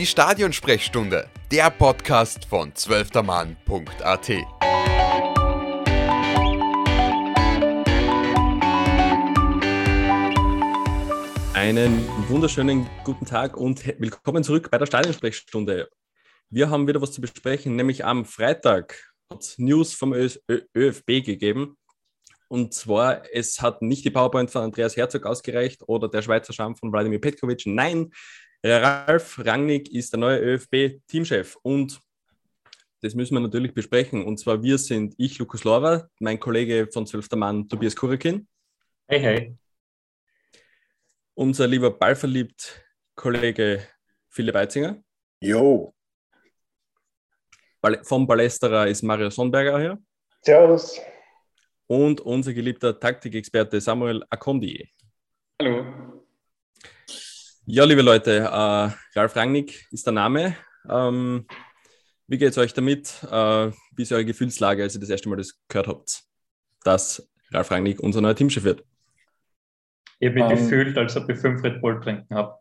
Die Stadionsprechstunde, der Podcast von zwölftermann.at. Einen wunderschönen guten Tag und willkommen zurück bei der Stadionsprechstunde. Wir haben wieder was zu besprechen, nämlich am Freitag hat News vom ÖFB gegeben. Und zwar, es hat nicht die PowerPoint von Andreas Herzog ausgereicht oder der Schweizer Charme von Wladimir Petkovic. Nein, Ralf Rangnick ist der neue ÖFB-Teamchef und das müssen wir natürlich besprechen. Und zwar wir sind ich, Lukas Lorber, mein Kollege von 12. Mann, Tobias Kurikin. Hey, hey. Unser lieber ballverliebt Kollege Philipp Eitzinger. Jo. Vom Ballesterer ist Mario Sonnberger hier. Servus und unser geliebter Taktikexperte Samuel Akondi. Hallo. Ja, liebe Leute, äh, Ralf Rangnick ist der Name. Ähm, wie geht es euch damit? Äh, wie ist eure Gefühlslage, als ihr das erste Mal das gehört habt, dass Ralf Rangnick unser neuer Teamchef wird? Ich habe mich um, ähm. gefühlt, als ob ich fünf Red Bull trinken habe.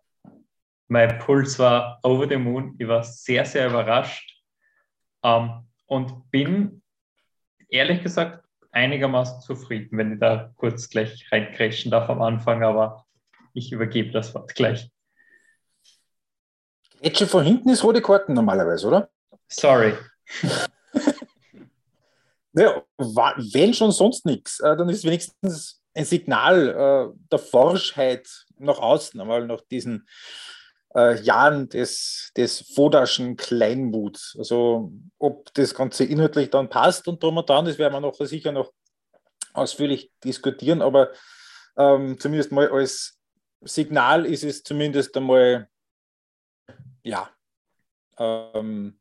Mein Puls war over the moon. Ich war sehr, sehr überrascht ähm, und bin ehrlich gesagt einigermaßen zufrieden, wenn ich da kurz gleich reincrashen darf am Anfang, aber ich übergebe das Wort gleich. Grätsche von hinten ist rote Karten normalerweise, oder? Sorry. naja, wenn schon sonst nichts, äh, dann ist wenigstens ein Signal äh, der Forschheit nach außen, einmal nach diesen äh, Jahren des, des Fodaschen Kleinmuts. Also ob das Ganze inhaltlich dann passt und drum und dran, das werden wir noch sicher noch ausführlich diskutieren, aber ähm, zumindest mal als Signal ist es zumindest einmal, ja, ähm,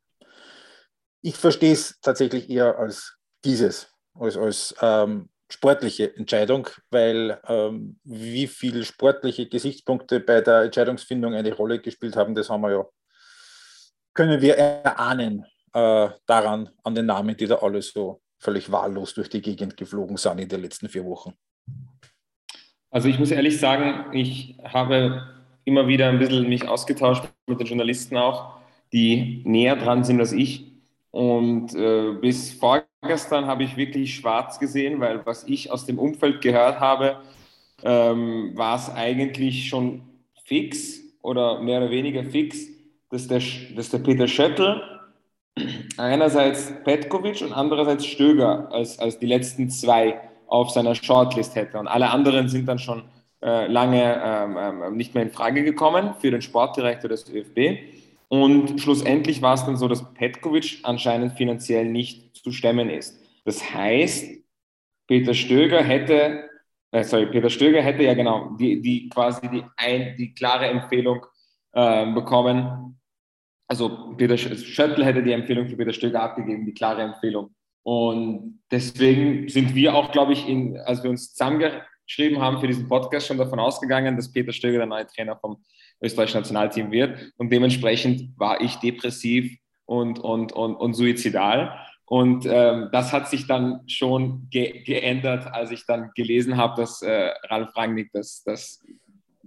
ich verstehe es tatsächlich eher als dieses, als, als ähm, sportliche Entscheidung, weil ähm, wie viele sportliche Gesichtspunkte bei der Entscheidungsfindung eine Rolle gespielt haben, das haben wir ja, können wir erahnen äh, daran, an den Namen, die da alle so völlig wahllos durch die Gegend geflogen sind in den letzten vier Wochen. Also ich muss ehrlich sagen, ich habe immer wieder ein bisschen mich ausgetauscht mit den Journalisten auch, die näher dran sind als ich. Und äh, bis vorgestern habe ich wirklich schwarz gesehen, weil was ich aus dem Umfeld gehört habe, ähm, war es eigentlich schon fix oder mehr oder weniger fix, dass der, dass der Peter Schöttl einerseits Petkovic und andererseits Stöger als, als die letzten zwei auf seiner Shortlist hätte. Und alle anderen sind dann schon äh, lange ähm, ähm nicht mehr in Frage gekommen für den Sportdirektor des ÖFB. Und schlussendlich war es dann so, dass Petkovic anscheinend finanziell nicht zu stemmen ist. Das heißt, Peter Stöger hätte, äh, sorry, Peter Stöger hätte ja genau die, die quasi die, ein, die klare Empfehlung äh, bekommen. Also Peter Schöttl hätte die Empfehlung für Peter Stöger abgegeben, die klare Empfehlung. Und deswegen sind wir auch, glaube ich, in, als wir uns zusammengeschrieben haben für diesen Podcast, schon davon ausgegangen, dass Peter Stöger der neue Trainer vom österreichischen Nationalteam wird. Und dementsprechend war ich depressiv und, und, und, und suizidal. Und ähm, das hat sich dann schon ge geändert, als ich dann gelesen habe, dass äh, Ralf Rangnick das, das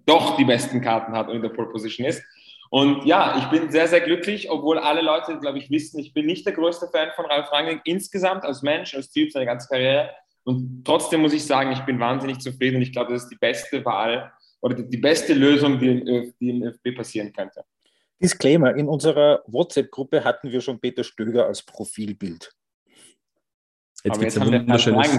doch die besten Karten hat und in der Pole Position ist. Und ja, ich bin sehr, sehr glücklich, obwohl alle Leute, glaube ich, wissen, ich bin nicht der größte Fan von Ralf Rangnick insgesamt als Mensch, als Typ, seine ganze Karriere. Und trotzdem muss ich sagen, ich bin wahnsinnig zufrieden und ich glaube, das ist die beste Wahl, oder die beste Lösung, die im, ÖF, die im ÖFB passieren könnte. Disclaimer: In unserer WhatsApp-Gruppe hatten wir schon Peter Stöger als Profilbild. Jetzt gibt es ein, wunderschönes,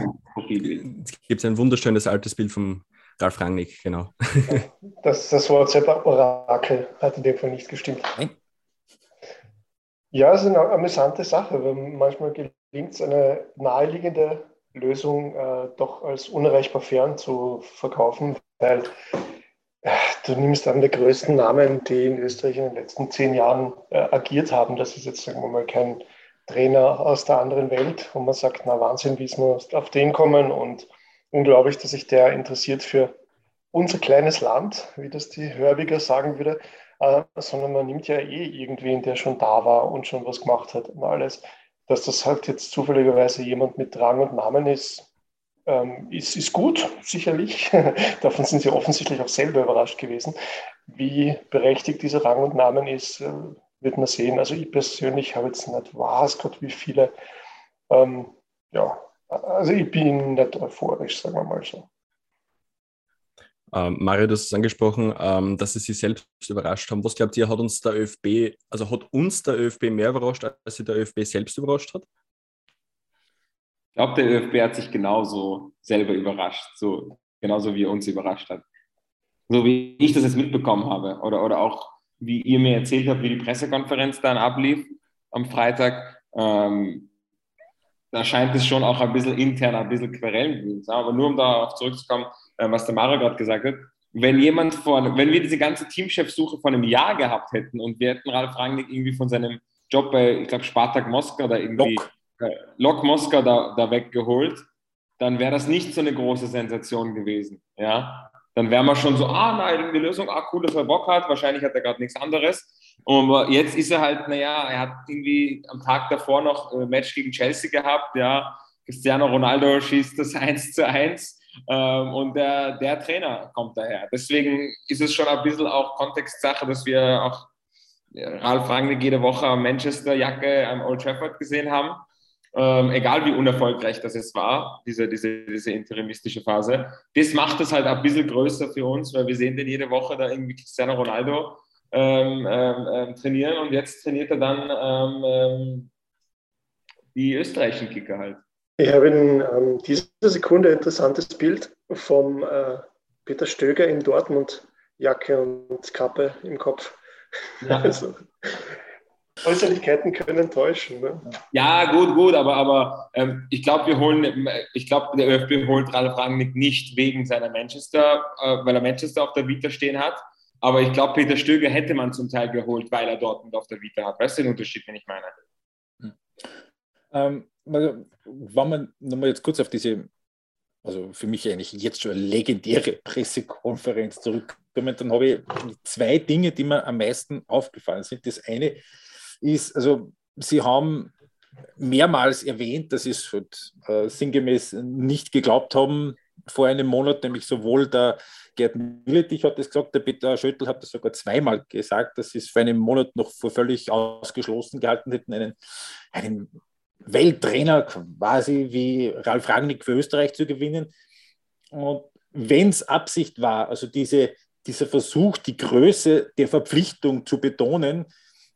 ein wunderschönes altes Bild von Ralf Rangnick, genau. Das, das WhatsApp-Orakel hat in dem Fall nicht gestimmt. Nein. Ja, es ist eine amüsante Sache, weil manchmal gelingt es, eine naheliegende Lösung äh, doch als unerreichbar fern zu verkaufen, weil du nimmst einen der größten Namen, die in Österreich in den letzten zehn Jahren äh, agiert haben. Das ist jetzt, sagen wir mal, kein Trainer aus der anderen Welt, wo man sagt, na Wahnsinn, wie ist man auf den kommen und unglaublich, dass sich der interessiert für unser kleines Land, wie das die Hörbiger sagen würde, äh, sondern man nimmt ja eh irgendwen, der schon da war und schon was gemacht hat und alles. Dass das halt jetzt zufälligerweise jemand mit Rang und Namen ist, ähm, ist, ist gut, sicherlich. Davon sind Sie offensichtlich auch selber überrascht gewesen. Wie berechtigt dieser Rang und Namen ist, äh, wird man sehen. Also ich persönlich habe jetzt nicht was Gott wie viele. Ähm, ja, also ich bin nicht euphorisch, sagen wir mal so. Ähm, Mario, du hast es angesprochen, ähm, dass sie sich selbst überrascht haben. Was glaubt ihr, hat uns der ÖFB, also hat uns der ÖFB mehr überrascht, als sich der ÖFB selbst überrascht hat? Ich glaube, der ÖFB hat sich genauso selber überrascht, so genauso wie er uns überrascht hat. So wie ich das jetzt mitbekommen habe oder, oder auch wie ihr mir erzählt habt, wie die Pressekonferenz dann ablief am Freitag, ähm, da scheint es schon auch ein bisschen intern ein bisschen Querellen gewesen. Aber nur um darauf zurückzukommen, äh, was der Mario gerade gesagt hat, wenn jemand vor, wenn wir diese ganze Teamchefsuche vor einem Jahr gehabt hätten und wir hätten Ralf Rangnick irgendwie von seinem Job bei, ich glaube, Spartak Moskau oder irgendwie Lok, äh, Lok Moskau da, da weggeholt, dann wäre das nicht so eine große Sensation gewesen. Ja? Dann wären wir schon so, ah, nein, irgendwie Lösung, ah, cool, dass er Bock hat, wahrscheinlich hat er gerade nichts anderes. Und jetzt ist er halt, naja, er hat irgendwie am Tag davor noch ein Match gegen Chelsea gehabt, ja. Cristiano Ronaldo schießt das 1 zu 1 ähm, und der, der Trainer kommt daher. Deswegen ist es schon ein bisschen auch Kontextsache, dass wir auch Ralf Rangnick jede Woche Manchester-Jacke am Old Trafford gesehen haben ähm, egal wie unerfolgreich das jetzt war, diese, diese, diese interimistische Phase. Das macht es halt ein bisschen größer für uns, weil wir sehen den jede Woche da irgendwie Cristiano Ronaldo ähm, ähm, ähm trainieren und jetzt trainiert er dann ähm, ähm, die österreichischen Kicker halt. Ich habe in ähm, dieser Sekunde ein interessantes Bild vom äh, Peter Stöger in Dortmund, Jacke und Kappe im Kopf. Ja. Also, Äußerlichkeiten können täuschen. Ne? Ja, gut, gut, aber, aber ähm, ich glaube, wir holen, ich glaube, der ÖFB holt Ralf Rangnick nicht wegen seiner Manchester, äh, weil er Manchester auf der Vita stehen hat. Aber ich glaube, Peter Stöger hätte man zum Teil geholt, weil er Dortmund auf der Vita hat. Weißt du den Unterschied, den ich meine? Hm. Ähm, wenn man nochmal jetzt kurz auf diese, also für mich eigentlich jetzt schon legendäre Pressekonferenz zurückkommen, dann habe ich zwei Dinge, die mir am meisten aufgefallen sind. Das eine ist, also Sie haben mehrmals erwähnt, dass Sie es halt, äh, sinngemäß nicht geglaubt haben vor einem Monat, nämlich sowohl der Gerd Milletich hat das gesagt, der Peter Schöttl hat das sogar zweimal gesagt, dass sie es vor einem Monat noch für völlig ausgeschlossen gehalten hätten, einen, einen Welttrainer quasi wie Ralf Rangnick für Österreich zu gewinnen. Und wenn es Absicht war, also diese, dieser Versuch, die Größe der Verpflichtung zu betonen,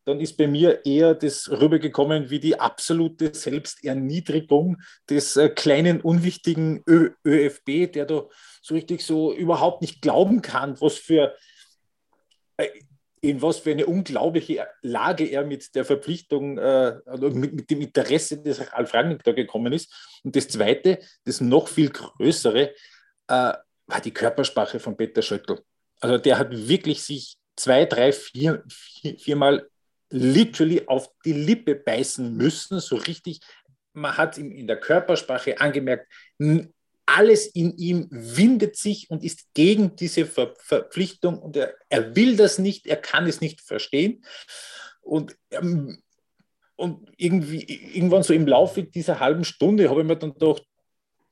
dann ist bei mir eher das rübergekommen wie die absolute Selbsterniedrigung des äh, kleinen, unwichtigen Ö ÖFB, der da so richtig so überhaupt nicht glauben kann, was für, äh, in was für eine unglaubliche Lage er mit der Verpflichtung, äh, mit, mit, dem Interesse des Ralf Rangnick da gekommen ist. Und das Zweite, das noch viel Größere, äh, war die Körpersprache von Peter Schöttl. Also der hat wirklich sich zwei, drei, vier, vier, viermal literally auf die Lippe beißen müssen, so richtig. Man hat ihm in der Körpersprache angemerkt, alles in ihm windet sich und ist gegen diese Ver Verpflichtung und er, er, will das nicht, er kann es nicht verstehen. Und, ähm, und irgendwie, irgendwann so im Laufe dieser halben Stunde habe ich mir dann gedacht,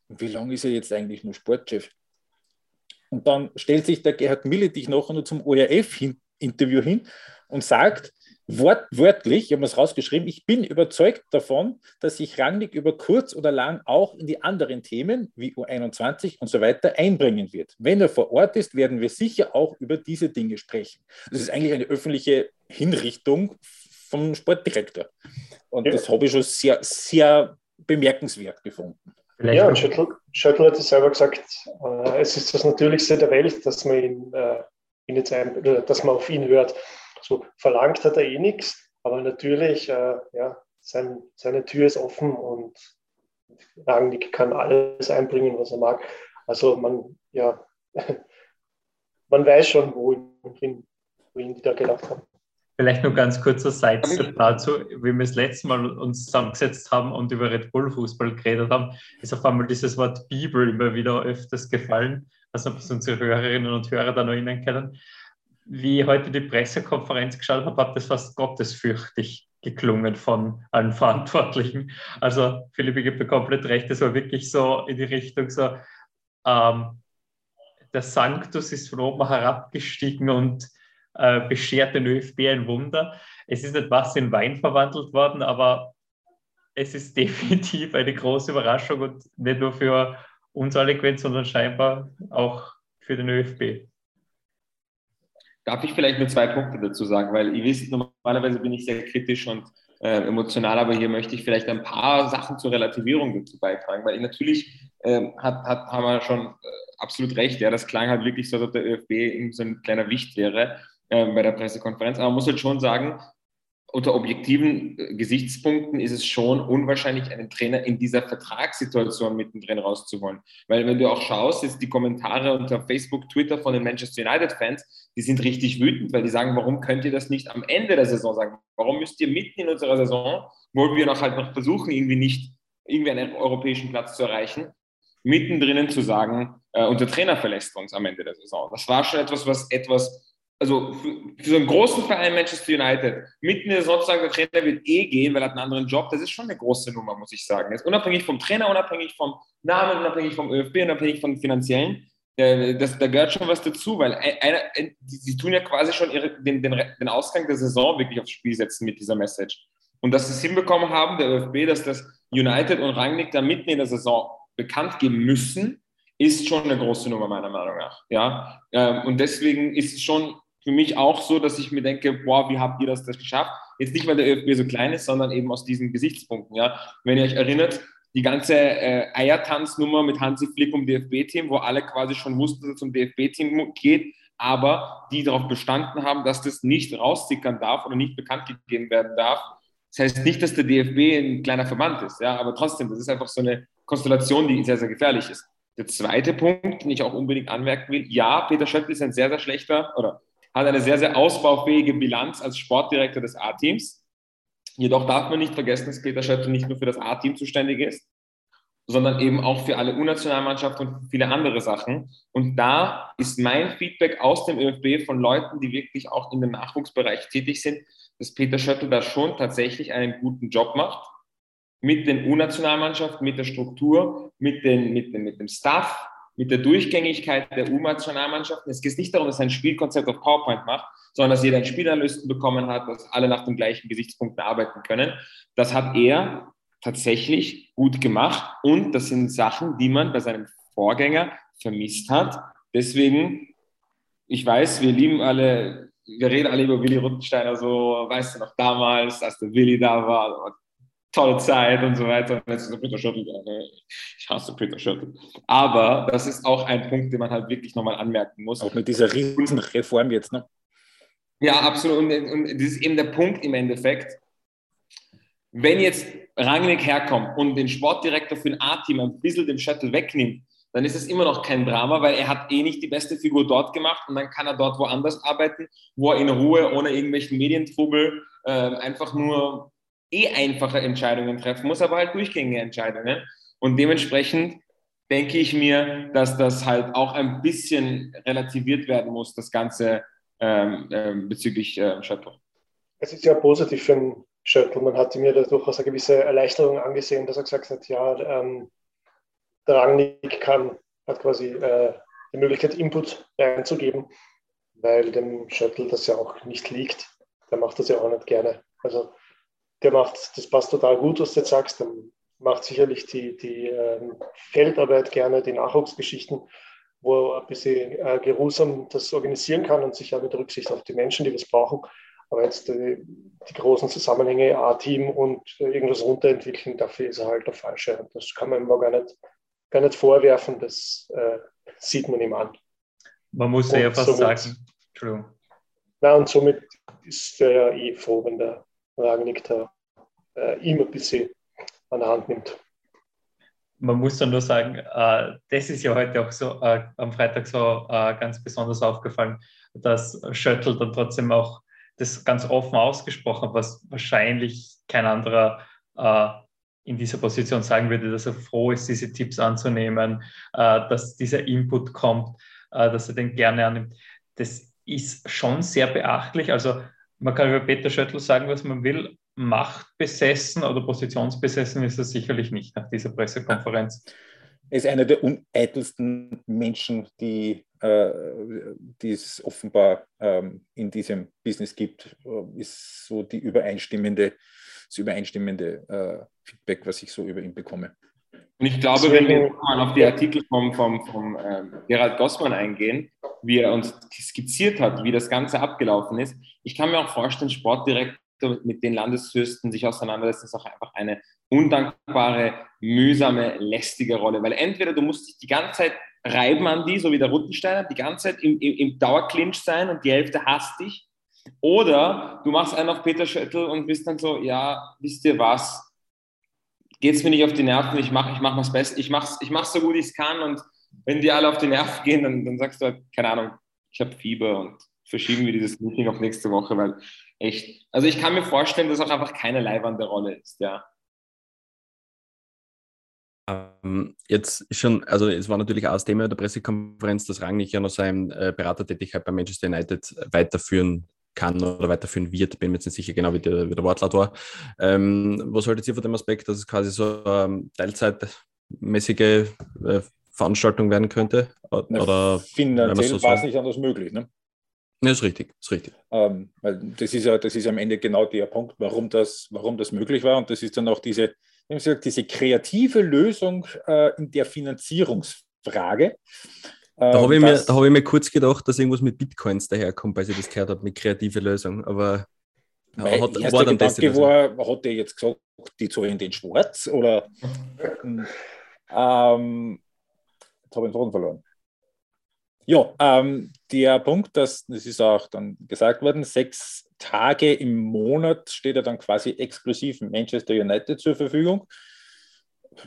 wie lange ist er jetzt eigentlich nur Sportchef? Und dann stellt sich der Gerhard Milletich nachher nur zum ORF-Interview hin und sagt, wortwörtlich, ich habe es rausgeschrieben, ich bin überzeugt davon, dass sich Rangnick über kurz oder lang auch in die anderen Themen wie U21 und so weiter einbringen wird. Wenn er vor Ort ist, werden wir sicher auch über diese Dinge sprechen. Das ist eigentlich eine öffentliche Hinrichtung vom Sportdirektor. Und ja. das habe ich schon sehr, sehr bemerkenswert gefunden. Vielleicht ja, und Schöttl, Schöttl hat es selber gesagt, äh, es ist das Natürlichste der Welt, dass man ihn, äh, ihn jetzt ein, dass man auf ihn hört. So verlangt hat er eh nichts, aber natürlich, äh, ja, sein, seine Tür ist offen und Rangnick kann alles einbringen, was er mag. Also man, ja, man weiß schon, wohin, wohin die da gedacht haben. Vielleicht nur ganz kurzer Sidestep dazu, wie wir das letzte Mal uns zusammengesetzt haben und über Red Bull Fußball geredet haben, ist auf einmal dieses Wort Bibel immer wieder öfters gefallen, was unsere Hörerinnen und Hörer da noch erinnern können wie ich heute die Pressekonferenz geschaut habe, hat das fast gottesfürchtig geklungen von allen Verantwortlichen. Also Philipp, ich gebe komplett recht, es war wirklich so in die Richtung so, ähm, der Sanctus ist von oben herabgestiegen und äh, beschert den ÖFB ein Wunder. Es ist nicht was in Wein verwandelt worden, aber es ist definitiv eine große Überraschung und nicht nur für uns alle sondern scheinbar auch für den ÖFB. Darf ich vielleicht nur zwei Punkte dazu sagen, weil ihr wisst, normalerweise bin ich sehr kritisch und äh, emotional, aber hier möchte ich vielleicht ein paar Sachen zur Relativierung dazu beitragen, weil natürlich äh, hat, hat, haben wir schon äh, absolut recht, ja, das klang halt wirklich so, als ob der ÖFB so ein kleiner Wicht wäre äh, bei der Pressekonferenz, aber man muss halt schon sagen, unter objektiven äh, Gesichtspunkten ist es schon unwahrscheinlich, einen Trainer in dieser Vertragssituation mittendrin rauszuholen. Weil wenn du auch schaust, jetzt die Kommentare unter Facebook, Twitter von den Manchester United-Fans, die sind richtig wütend, weil die sagen, warum könnt ihr das nicht am Ende der Saison sagen? Warum müsst ihr mitten in unserer Saison, wo wir noch halt noch versuchen, irgendwie nicht irgendwie einen europäischen Platz zu erreichen, mittendrin zu sagen, äh, unser Trainer verlässt uns am Ende der Saison. Das war schon etwas, was etwas also für, für, so einen großen Verein Manchester United, mitten in der sagen, der Trainer wird eh gehen, weil er hat einen anderen Job, das ist schon eine große Nummer, muss ich sagen. Jetzt unabhängig vom Trainer, unabhängig vom Namen, unabhängig vom ÖFB, unabhängig von finanziellen, äh, das, da gehört schon was dazu, weil einer, sie tun ja quasi schon ihre, den, den, den Ausgang der Saison wirklich aufs Spiel setzen mit dieser Message. Und dass sie es hinbekommen haben, der ÖFB, dass das United und Rangnick da mitten in der Saison bekannt geben müssen, ist schon eine große Nummer meiner Meinung nach. Ja? Ähm, und deswegen ist es schon für mich auch so, dass ich mir denke, boah, wie habt ihr das, das geschafft? Jetzt nicht, weil der ÖFB so klein ist, sondern eben aus diesen Gesichtspunkten. Ja? Wenn ihr euch erinnert, die ganze äh, Eiertanznummer mit Hansi Flick um DFB-Team, wo alle quasi schon wussten, dass es zum DFB-Team geht, aber die darauf bestanden haben, dass das nicht raussickern darf oder nicht bekannt gegeben werden darf. Das heißt nicht, dass der DFB ein kleiner Verband ist, ja, aber trotzdem, das ist einfach so eine Konstellation, die sehr, sehr gefährlich ist. Der zweite Punkt, den ich auch unbedingt anmerken will, ja, Peter Schöttl ist ein sehr, sehr schlechter oder hat eine sehr, sehr ausbaufähige Bilanz als Sportdirektor des A-Teams. Jedoch darf man nicht vergessen, dass Peter Schöttl nicht nur für das A-Team zuständig ist, sondern eben auch für alle U-Nationalmannschaften und viele andere Sachen. Und da ist mein Feedback aus dem ÖFB von Leuten, die wirklich auch in dem Nachwuchsbereich tätig sind, dass Peter Schöttl da schon tatsächlich einen guten Job macht. Mit den U-Nationalmannschaften, mit der Struktur, mit, den, mit, mit dem Staff, mit der Durchgängigkeit der U-Nationalmannschaften. Es geht nicht darum, dass er ein Spielkonzept auf PowerPoint macht, sondern dass jeder einen Spielanalysten bekommen hat, dass alle nach den gleichen Gesichtspunkten arbeiten können. Das hat er tatsächlich gut gemacht und das sind Sachen, die man bei seinem Vorgänger vermisst hat. Deswegen, ich weiß, wir lieben alle, wir reden alle über Willi Ruttensteiner so, weißt du noch damals, als der Willi da war, tolle Zeit und so weiter. Und jetzt ist Peter Schöttl Ich hasse Peter Schöttl. Aber das ist auch ein Punkt, den man halt wirklich nochmal anmerken muss. Auch mit dieser Riesenreform jetzt, ne? Ja, absolut. Und, und das ist eben der Punkt im Endeffekt. Wenn jetzt Rangnick herkommt und den Sportdirektor für ein A-Team ein bisschen den Shuttle wegnimmt, dann ist es immer noch kein Drama, weil er hat eh nicht die beste Figur dort gemacht und dann kann er dort woanders arbeiten, wo er in Ruhe, ohne irgendwelchen Medientrubel, äh, einfach nur eh einfache Entscheidungen treffen muss, aber halt durchgängige Entscheidungen. Und dementsprechend denke ich mir, dass das halt auch ein bisschen relativiert werden muss, das Ganze ähm, ähm, bezüglich äh, Schöttl. Es ist ja positiv für den Schöttl. Man hat mir da durchaus eine gewisse Erleichterung angesehen, dass er gesagt hat, ja, ähm, der Rangnick kann, hat quasi äh, die Möglichkeit, Input reinzugeben, weil dem Schöttl das ja auch nicht liegt. Der macht das ja auch nicht gerne. Also der macht, das passt total gut, was du jetzt sagst, der macht sicherlich die, die äh, Feldarbeit gerne, die Nachwuchsgeschichten, wo er ein bisschen äh, geruhsam das organisieren kann und sich ja mit Rücksicht auf die Menschen, die das brauchen. Aber jetzt die, die großen Zusammenhänge, A-Team und äh, irgendwas runterentwickeln, dafür ist er halt der Falsche. Das kann man ihm gar nicht, gar nicht vorwerfen, das äh, sieht man ihm an. Man muss ja fast somit, sagen, True. Na, und somit ist er ja eh froh, wenn der Ragnik da äh, ihm ein bisschen an der Hand nimmt. Man muss dann nur sagen, äh, das ist ja heute auch so äh, am Freitag so äh, ganz besonders aufgefallen, dass Schöttl dann trotzdem auch das ganz offen ausgesprochen hat, was wahrscheinlich kein anderer äh, in dieser Position sagen würde, dass er froh ist, diese Tipps anzunehmen, äh, dass dieser Input kommt, dass er den gerne annimmt. Das ist schon sehr beachtlich. Also man kann über Peter Schöttl sagen, was man will. Machtbesessen oder positionsbesessen ist er sicherlich nicht nach dieser Pressekonferenz. er ist einer der uneitelsten Menschen, die, äh, die es offenbar ähm, in diesem Business gibt, äh, ist so die übereinstimmende, das übereinstimmende äh, Feedback, was ich so über ihn bekomme. Und ich glaube, wenn wir mal auf die Artikel vom, vom, vom äh, Gerald Gossmann eingehen, wie er uns skizziert hat, wie das Ganze abgelaufen ist, ich kann mir auch vorstellen, Sportdirektor mit den Landesfürsten sich auseinandersetzen, ist auch einfach eine undankbare, mühsame, lästige Rolle. Weil entweder du musst dich die ganze Zeit reiben an die, so wie der Ruttensteiner, die ganze Zeit im, im, im Dauerclinch sein und die Hälfte hasst dich. Oder du machst einen auf Peter Schöttl und bist dann so, ja, wisst ihr was, geht es mir nicht auf die Nerven, ich mache ich mach was Bestes, ich mache ich mach's so gut ich es kann und wenn die alle auf die Nerven gehen, dann, dann sagst du halt, keine Ahnung, ich habe Fieber und verschieben wir dieses Meeting auf nächste Woche, weil echt, also ich kann mir vorstellen, dass auch einfach keine leibende Rolle ist, ja. Ähm, jetzt schon, also es war natürlich auch das Thema der Pressekonferenz, dass Rangnick ja noch seine äh, Beratertätigkeit bei Manchester United weiterführen kann oder weiterführen wird. Bin mir jetzt nicht sicher genau, wie der, wie der Wortlaut war. Ähm, was haltet ihr von dem Aspekt, dass es quasi so ähm, teilzeitmäßige äh, Veranstaltung werden könnte? Oder, finanziell so war es nicht anders möglich. Ne? Ja, ist richtig, ist richtig. Ähm, weil das ist ja, das ist am Ende genau der Punkt, warum das, warum das möglich war. Und das ist dann auch diese, wie gesagt, diese kreative Lösung äh, in der Finanzierungsfrage. Da habe ich, mir, hab ich mir kurz gedacht, dass irgendwas mit Bitcoins daherkommt, weil ich das gehört habe, mit kreative Lösung. Aber mein hat, war dann das war, hat er jetzt gesagt, die zahlen den Schwarz oder ähm, jetzt habe ich den Faden verloren. Ja, ähm, der Punkt, das, das ist auch dann gesagt worden, sechs Tage im Monat steht er dann quasi exklusiv Manchester United zur Verfügung.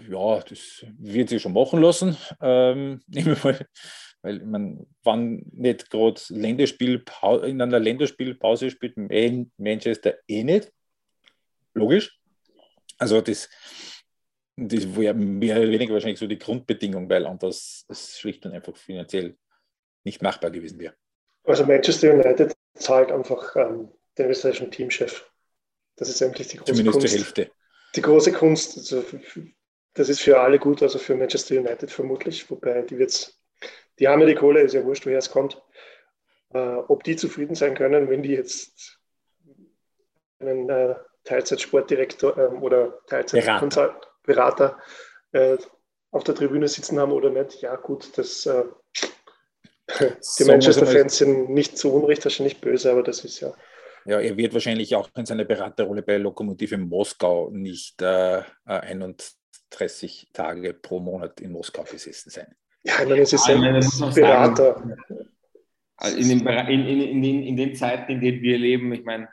Ja, das wird sich schon machen lassen. Ähm, weil man, wann nicht gerade Länderspiel in einer Länderspielpause spielt Manchester eh nicht. Logisch. Also das, das wäre mehr oder weniger wahrscheinlich so die Grundbedingung, weil anders es schlicht und einfach finanziell nicht machbar gewesen wäre. Also Manchester United zahlt einfach ähm, den österreichischen Teamchef. Das ist eigentlich die große Zumindest Kunst. zur Hälfte. Die große Kunst. Also das ist für alle gut, also für Manchester United vermutlich, wobei die wird's, die haben ja die Kohle, ist ja wurscht, woher es kommt. Äh, ob die zufrieden sein können, wenn die jetzt einen äh, Teilzeitsportdirektor äh, oder Teilzeitberater Berater, äh, auf der Tribüne sitzen haben oder nicht, ja gut, das äh, die so Manchester-Fans sind nicht zu Unrecht, wahrscheinlich böse, aber das ist ja. Ja, er wird wahrscheinlich auch in seiner Beraterrolle bei Lokomotive Moskau nicht äh, 31 Tage pro Monat in Moskau besessen sein. Ja, ich meine, es ist ein Berater. in, den, in, in, in, in den Zeiten, in denen wir leben, ich meine,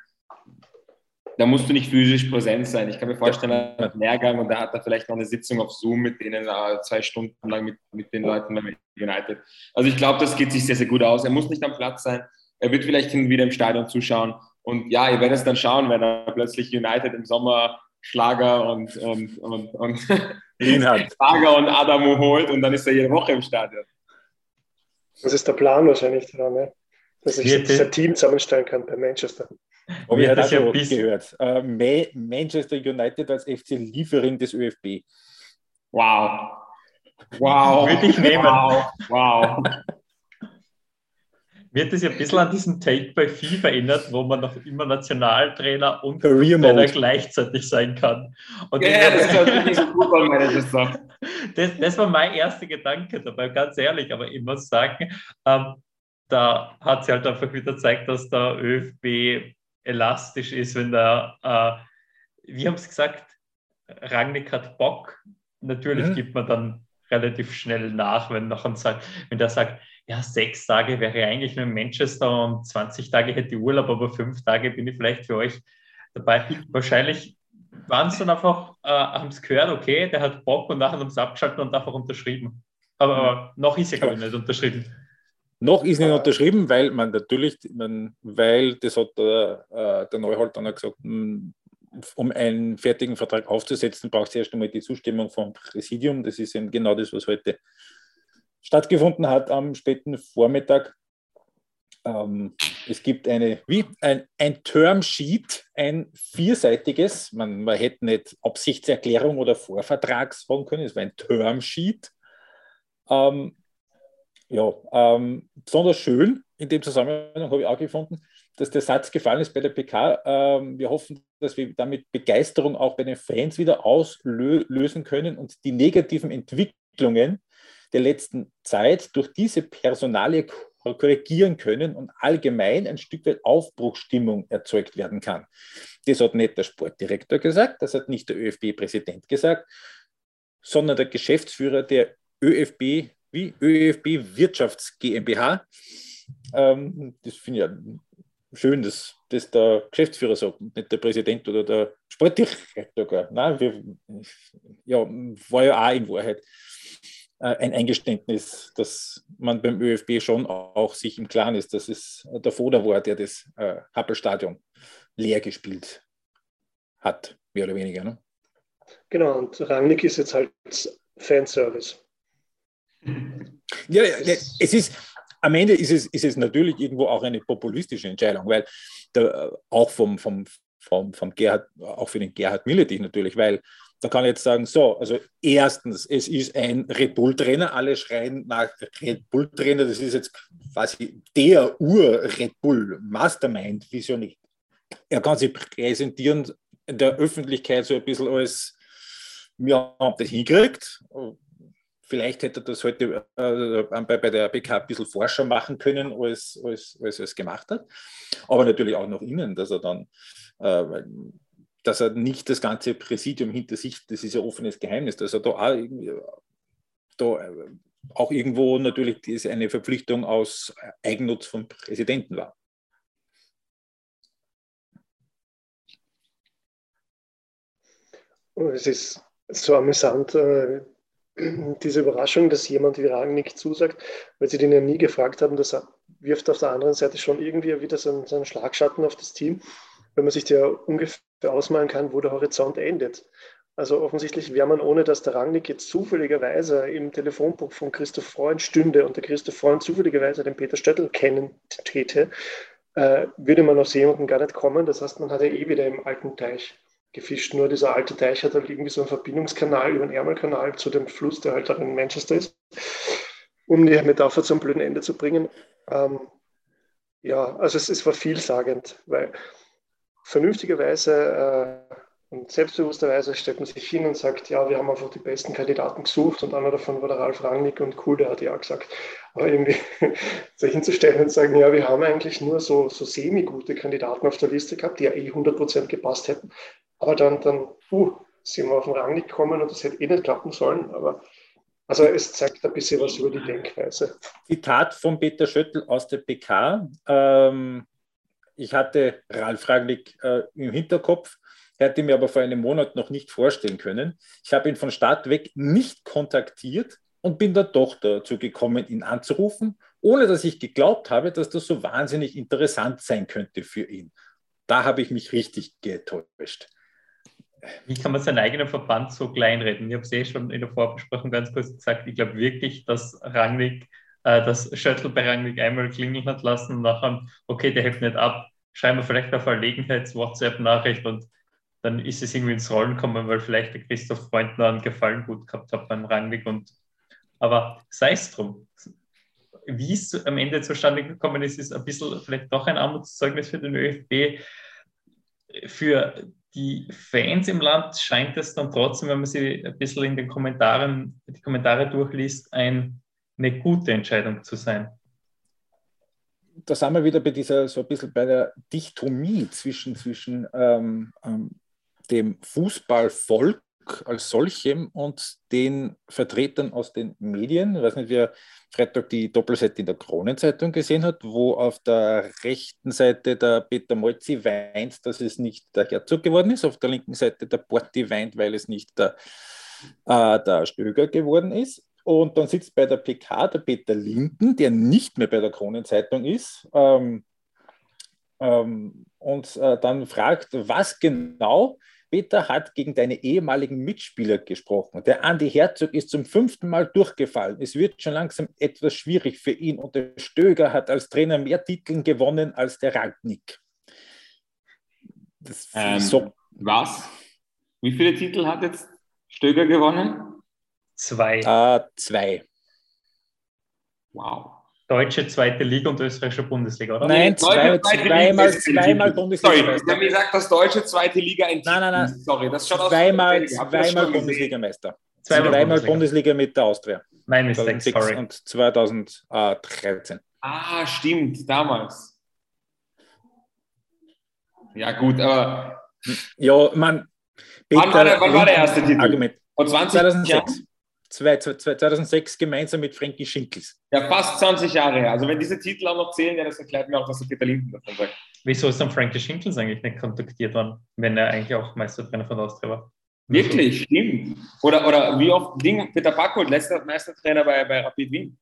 da musst du nicht physisch präsent sein. Ich kann mir vorstellen, er hat einen Lehrgang und da hat er vielleicht noch eine Sitzung auf Zoom mit denen, uh, zwei Stunden lang mit, mit den Leuten bei United. Also ich glaube, das geht sich sehr, sehr gut aus. Er muss nicht am Platz sein. Er wird vielleicht hin und wieder im Stadion zuschauen. Und ja, ihr werdet es dann schauen, wenn er plötzlich United im Sommer Schlager und, und, und, und Schlager und Adamo holt und dann ist er jede Woche im Stadion. Das ist der Plan wahrscheinlich daran, ne? dass ich das Team zusammenstellen kann bei Manchester. Habe ich das ja gehört. Äh, Manchester United als FC Liefering des ÖFB. Wow. Wow. Würde ich nehmen. Wow. wow. Wird das ja ein bisschen an diesen Take bei FIFA erinnert, wo man noch immer Nationaltrainer und Trainer gleichzeitig sein kann. Und ja, yeah, das das. Das, das war mein erster Gedanke dabei, ganz ehrlich, aber ich muss sagen, ähm, da hat sie halt einfach wieder gezeigt, dass der ÖFB elastisch ist, wenn der, äh, wie haben Sie gesagt, Rangnick hat Bock. Natürlich mhm. gibt man dann relativ schnell nach, wenn, noch ein, wenn der sagt, ja, sechs Tage wäre eigentlich nur in Manchester und 20 Tage hätte ich Urlaub, aber fünf Tage bin ich vielleicht für euch dabei. Wahrscheinlich waren es dann einfach, äh, haben es gehört, okay, der hat Bock und nachher haben sie abgeschaltet und einfach unterschrieben. Aber, aber noch ist er, glaube ich, nicht unterschrieben. Noch ist nicht unterschrieben, weil man natürlich, man, weil das hat der, äh, der Neuhold dann gesagt, hm, um einen fertigen Vertrag aufzusetzen, braucht es erst einmal die Zustimmung vom Präsidium. Das ist eben genau das, was heute stattgefunden hat am späten Vormittag. Ähm, es gibt eine, wie ein, ein Termsheet, ein vierseitiges. Man, man hätte nicht Absichtserklärung oder Vorvertrag sagen können, es war ein Termsheet Ähm, ja, ähm, besonders schön in dem Zusammenhang habe ich auch gefunden, dass der Satz gefallen ist bei der PK. Ähm, wir hoffen, dass wir damit Begeisterung auch bei den Fans wieder auslösen können und die negativen Entwicklungen der letzten Zeit durch diese Personalie korrigieren können und allgemein ein Stück weit Aufbruchstimmung erzeugt werden kann. Das hat nicht der Sportdirektor gesagt, das hat nicht der ÖFB-Präsident gesagt, sondern der Geschäftsführer der ÖFB wie ÖFB Wirtschafts GmbH. Ähm, das finde ich ja schön, dass das der Geschäftsführer sagt, nicht der Präsident oder der Sportdirektor. Nein, wir, ja, war ja auch in Wahrheit ein Eingeständnis, dass man beim ÖFB schon auch sich im Klaren ist, dass es der Foda war, der das äh, Happelstadion leer gespielt hat, mehr oder weniger. Ne? Genau, und Rangnick ist jetzt halt Fanservice. Ja, ja, es ist, am Ende ist es, ist es natürlich irgendwo auch eine populistische Entscheidung, weil der, auch vom, vom, vom, vom Gerhard, auch für den Gerhard Milletich natürlich, weil da kann ich jetzt sagen, so, also erstens, es ist ein Red Bull-Trainer, alle schreien nach Red Bull-Trainer, das ist jetzt quasi der Ur-Red Bull-Mastermind, Visionär. Er kann sich präsentieren in der Öffentlichkeit so ein bisschen als, wir haben das hingekriegt. Vielleicht hätte er das heute äh, bei, bei der BK ein bisschen forscher machen können, als, als, als er es gemacht hat. Aber natürlich auch noch innen, dass er dann äh, dass er nicht das ganze Präsidium hinter sich, das ist ja offenes Geheimnis, dass er da auch, da auch irgendwo natürlich eine Verpflichtung aus Eigennutz vom Präsidenten war. Es ist so amüsant, äh, diese Überraschung, dass jemand wie Rangnick zusagt, weil sie den ja nie gefragt haben, das wirft auf der anderen Seite schon irgendwie wieder so einen Schlagschatten auf das Team wenn man sich ja ungefähr ausmalen kann, wo der Horizont endet. Also offensichtlich wäre man, ohne dass der Rangnick jetzt zufälligerweise im Telefonbuch von Christoph Freund stünde und der Christoph Freund zufälligerweise den Peter Stöttl kennen täte, äh, würde man aus jemandem gar nicht kommen. Das heißt, man hat ja eh wieder im alten Teich gefischt. Nur dieser alte Teich hat halt irgendwie so einen Verbindungskanal über den Ärmelkanal zu dem Fluss, der halt auch in Manchester ist, um die Metapher zum blöden Ende zu bringen. Ähm, ja, also es, es war vielsagend, weil vernünftigerweise äh, und selbstbewussterweise stellt man sich hin und sagt, ja, wir haben einfach die besten Kandidaten gesucht und einer davon war der Ralf Rangnick und cool, der hat ja gesagt. Aber irgendwie sich hinzustellen und sagen, ja, wir haben eigentlich nur so, so semi-gute Kandidaten auf der Liste gehabt, die ja eh 100% gepasst hätten. Aber dann, dann uh, sind wir auf den Rangnick gekommen und das hätte eh nicht klappen sollen. Aber also es zeigt ein bisschen was über die Denkweise. Zitat von Peter Schöttl aus der PK. Ähm, ich hatte Ralf Ragnick äh, im Hinterkopf, hätte mir aber vor einem Monat noch nicht vorstellen können. Ich habe ihn von Start weg nicht kontaktiert und bin dann doch dazu gekommen, ihn anzurufen, ohne dass ich geglaubt habe, dass das so wahnsinnig interessant sein könnte für ihn. Da habe ich mich richtig getäuscht. Wie kann man seinen eigenen Verband so kleinreden? Ich habe es eh schon in der Vorbesprechung ganz kurz gesagt. Ich glaube wirklich, dass Rangnick äh, das Shuttle bei Rangnick einmal klingeln hat lassen und nachher, okay, der hebt nicht ab, schreiben wir vielleicht auf Verlegenheits-WhatsApp-Nachricht und dann ist es irgendwie ins Rollen gekommen, weil vielleicht der Christoph Freundner einen Gefallen gut gehabt hat beim Rangnick und aber sei es drum. Wie es am Ende zustande gekommen ist, ist ein bisschen vielleicht doch ein Armutszeugnis für den ÖFB. Für die Fans im Land scheint es dann trotzdem, wenn man sie ein bisschen in den Kommentaren, die Kommentare durchliest, ein eine gute Entscheidung zu sein. Da sind wir wieder bei dieser, so ein bisschen bei der Dichtomie zwischen, zwischen ähm, ähm, dem Fußballvolk als solchem und den Vertretern aus den Medien. Ich weiß nicht, wer Freitag die Doppelseite in der Kronenzeitung gesehen hat, wo auf der rechten Seite der Peter Molzi weint, dass es nicht der Herzog geworden ist, auf der linken Seite der Porti weint, weil es nicht der, äh, der Stöger geworden ist. Und dann sitzt bei der PK der Peter Linden, der nicht mehr bei der Kronenzeitung ist, ähm, ähm, und äh, dann fragt, was genau Peter hat gegen deine ehemaligen Mitspieler gesprochen. Der Andi Herzog ist zum fünften Mal durchgefallen. Es wird schon langsam etwas schwierig für ihn und der Stöger hat als Trainer mehr Titel gewonnen als der Rangnick. Ähm, so. Was? Wie viele Titel hat jetzt Stöger gewonnen? Zwei. Äh, zwei. Wow. Deutsche zweite Liga und österreichische Bundesliga, oder? Nein, zwei, zweimal, zweimal. Bundesliga. Sorry, wir haben gesagt, dass deutsche zweite Liga ein Nein, nein, nein. Sorry, das schaut aus Zweimal, das zweimal schon gesehen? Bundesligameister. Zweimal Zweimal Bundesliga. Bundesliga mit der Austria. Mein Mistake, 2006 sorry. und 2013. Ah, stimmt, damals. Ja, gut, aber Ja, man. Wann war der- wann war der erste Titel? Argument. vor 20 Jahren, 2006. Zwei- zwei- zwei- 2006 gemeinsam mit Frankie Schinkels. ja, fast 20 Jahre her. Also, wenn diese Titel auch noch zählen, ja, das erklärt mir auch, was der Peter Linden davon sagt. Wieso ist dann Frankie Schinkels eigentlich nicht kontaktiert worden, wenn er eigentlich auch Meistertrainer von Austria war? Wirklich, stimmt. Oder, oder wie oft Ding, Peter Backholt, letzter Meistertrainer bei, bei Rapid Wien.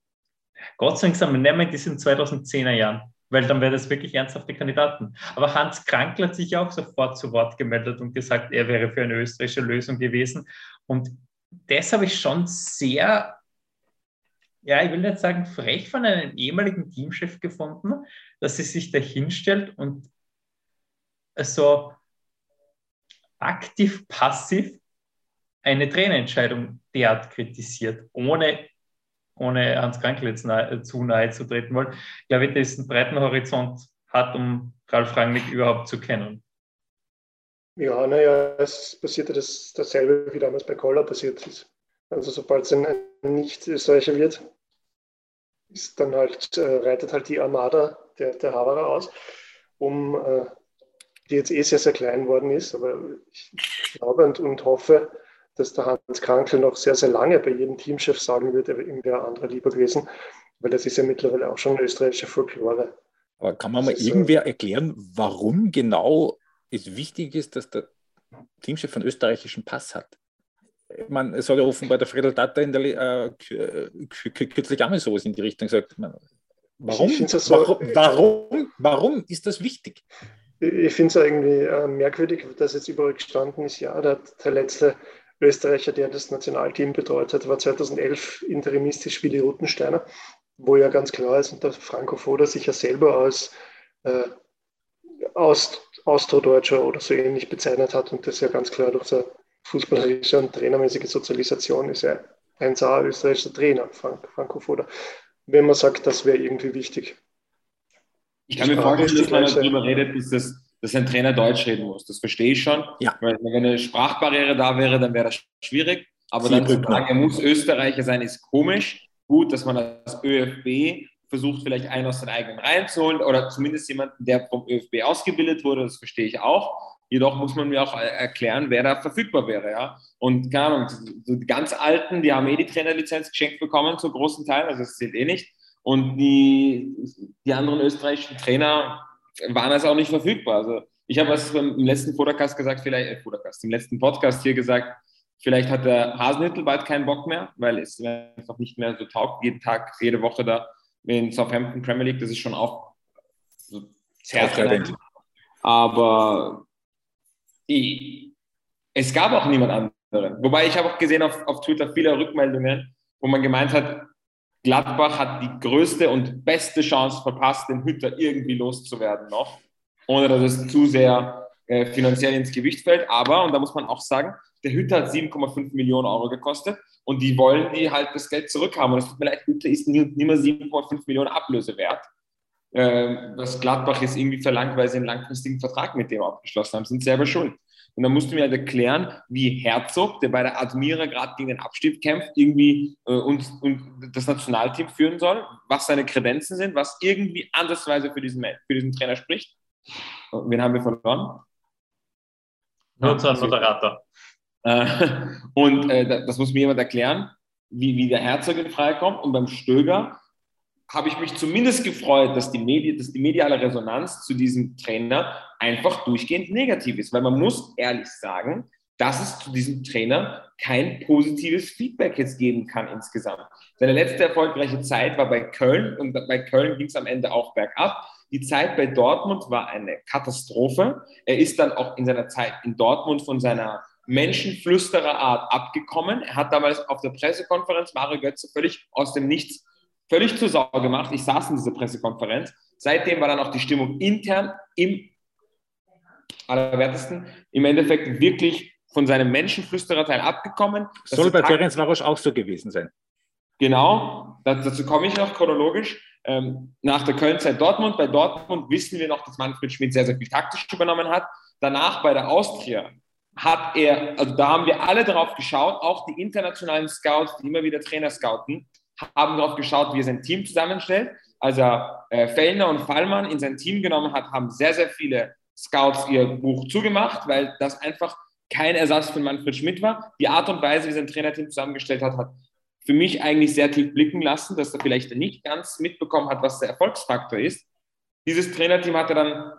Gott sei Dank nehmen wir diesen 2010er Jahren, weil dann wäre das wirklich ernsthafte Kandidaten. Aber Hans Krankl hat sich auch sofort zu Wort gemeldet und gesagt, er wäre für eine österreichische Lösung gewesen. Und das habe ich schon sehr, ja, ich will nicht sagen frech von einem ehemaligen Teamchef gefunden, dass sie sich da hinstellt und so aktiv, passiv eine Trainerentscheidung derart kritisiert, ohne ohne Hans Krankl jetzt nahe, zu nahe zu treten wollen, glaube ich, dass einen breiten Horizont hat, um Ralf Rangnick überhaupt zu kennen. Ja, naja, es passierte das, dasselbe, wie damals bei Koller passiert ist. Also sobald es ein, ein Nicht-Österreicher wird, ist dann halt, äh, reitet halt die Armada der, der Haberer aus, um, äh, die jetzt eh sehr, sehr klein worden ist. Aber ich glaube und, und hoffe, dass der Hans Krankl noch sehr, sehr lange bei jedem Teamchef sagen wird, er wäre anderer lieber gewesen, weil das ist ja mittlerweile auch schon österreichische Folklore. Aber kann man mal äh, irgendwer erklären, warum genau es wichtig ist, dass der Teamchef einen österreichischen Pass hat? Es hat ja offenbar der Friedel Tata in der, äh, kü- kü- kü- kürzlich einmal sowas in die Richtung gesagt. Man, Warum, warum, warum, ist das wichtig? Ich finde es irgendwie äh, merkwürdig, dass jetzt überall gestanden ist, ja, der, der letzte Österreicher, der das Nationalteam betreut hat, war 2011 interimistisch Willi Ruttensteiner, wo ja ganz klar ist, und der Franco Foda sich ja selber als äh, Aust Austrodeutscher oder so ähnlich bezeichnet hat und das ja ganz klar durch seine fußballerische und trainermäßige Sozialisation ist er ein Saar österreichischer Trainer, Frank, Franco Foda. Wenn man sagt, das wäre irgendwie wichtig. Ich kann mir vorstellen, dass man darüber redet, dass, das, dass ein Trainer Deutsch reden muss. Das verstehe ich schon. Ja. Wenn, wenn eine Sprachbarriere da wäre, dann wäre das schwierig. Aber dann zu sagen, er muss Österreicher sein, ist komisch. Gut, dass man als ÖFB versucht, vielleicht einen aus den eigenen Reihen zu holen oder zumindest jemanden, der vom ÖFB ausgebildet wurde, das verstehe ich auch. Jedoch muss man mir auch erklären, wer da verfügbar wäre. Ja? Und keine Ahnung, so die ganz Alten, die haben eh die Trainerlizenz geschenkt bekommen, zum großen Teil, also das zählt eh nicht. Und die, die anderen österreichischen Trainer waren also auch nicht verfügbar. Also ich habe was im letzten Podcast gesagt, vielleicht, äh, Podcast, im letzten Podcast hier gesagt, vielleicht hat der Hasenhüttel bald keinen Bock mehr, weil es einfach nicht mehr so taugt, jeden Tag, jede Woche da in Southampton Premier League, das ist schon auch so sehr Aufreibend. Aber ich, es gab auch niemand anderen. Wobei ich habe auch gesehen auf, auf Twitter viele Rückmeldungen, wo man gemeint hat, Gladbach hat die größte und beste Chance verpasst, den Hütter irgendwie loszuwerden noch, ohne dass es zu sehr äh, finanziell ins Gewicht fällt. Aber, und da muss man auch sagen, der Hütter hat 7,5 Millionen Euro gekostet und die wollen die halt das Geld zurückhaben. Und es tut mir leid, Hütter ist nie mehr 7,5 Millionen Ablöse wert. Ähm, was Gladbach jetzt irgendwie verlangt, weil sie einen langfristigen Vertrag mit dem abgeschlossen haben, sind selber schuld. Und dann musst du mir halt erklären, wie Herzog, der bei der Admira gerade gegen den Abstieg kämpft, irgendwie äh, und, und das Nationalteam führen soll, was seine Kredenzen sind, was irgendwie andersweise für diesen, für diesen Trainer spricht. Und wen haben wir verloren? Nur unser Moderator. Äh, und äh, da- das muss mir jemand erklären, wie, der Herzog in Frage kommt. Und beim Stöger habe ich mich zumindest gefreut, dass die, Medi dass die mediale Resonanz zu diesem Trainer einfach durchgehend negativ ist. Weil man muss ehrlich sagen, dass es zu diesem Trainer kein positives Feedback jetzt geben kann insgesamt. Seine letzte erfolgreiche Zeit war bei Köln und bei Köln ging es am Ende auch bergab. Die Zeit bei Dortmund war eine Katastrophe. Er ist dann auch in seiner Zeit in Dortmund von seiner Menschenflüstererart abgekommen. Er hat damals auf der Pressekonferenz Mario Götze völlig aus dem Nichts, völlig zur Sau gemacht. Ich saß in dieser Pressekonferenz. Seitdem war dann auch die Stimmung intern im allerwertesten im Endeffekt wirklich von seinem Menschenflüstererteil abgekommen. Soll bei Ferenc Varosch auch so gewesen sein. genau, dazu komme ich noch chronologisch. Ähm, nach der Köln-Zeit Dortmund. Bei Dortmund wissen wir noch, dass Manfred Schmidt sehr, sehr viel taktisch übernommen hat. Danach bei der Austria hat er, also da haben wir alle drauf geschaut, auch die internationalen Scouts, die immer wieder Trainer scouten, haben darauf geschaut, wie er sein Team zusammenstellt. Als er äh, Fellner und Fallmann in sein Team genommen hat, haben sehr, sehr viele Scouts ihr Buch zugemacht, weil das einfach kein Ersatz für Manfred Schmidt war. Die Art und Weise, wie sein Trainerteam zusammengestellt hat, hat für mich eigentlich sehr tief blicken lassen, dass er vielleicht nicht ganz mitbekommen hat, was der Erfolgsfaktor ist. Dieses Trainerteam hat er dann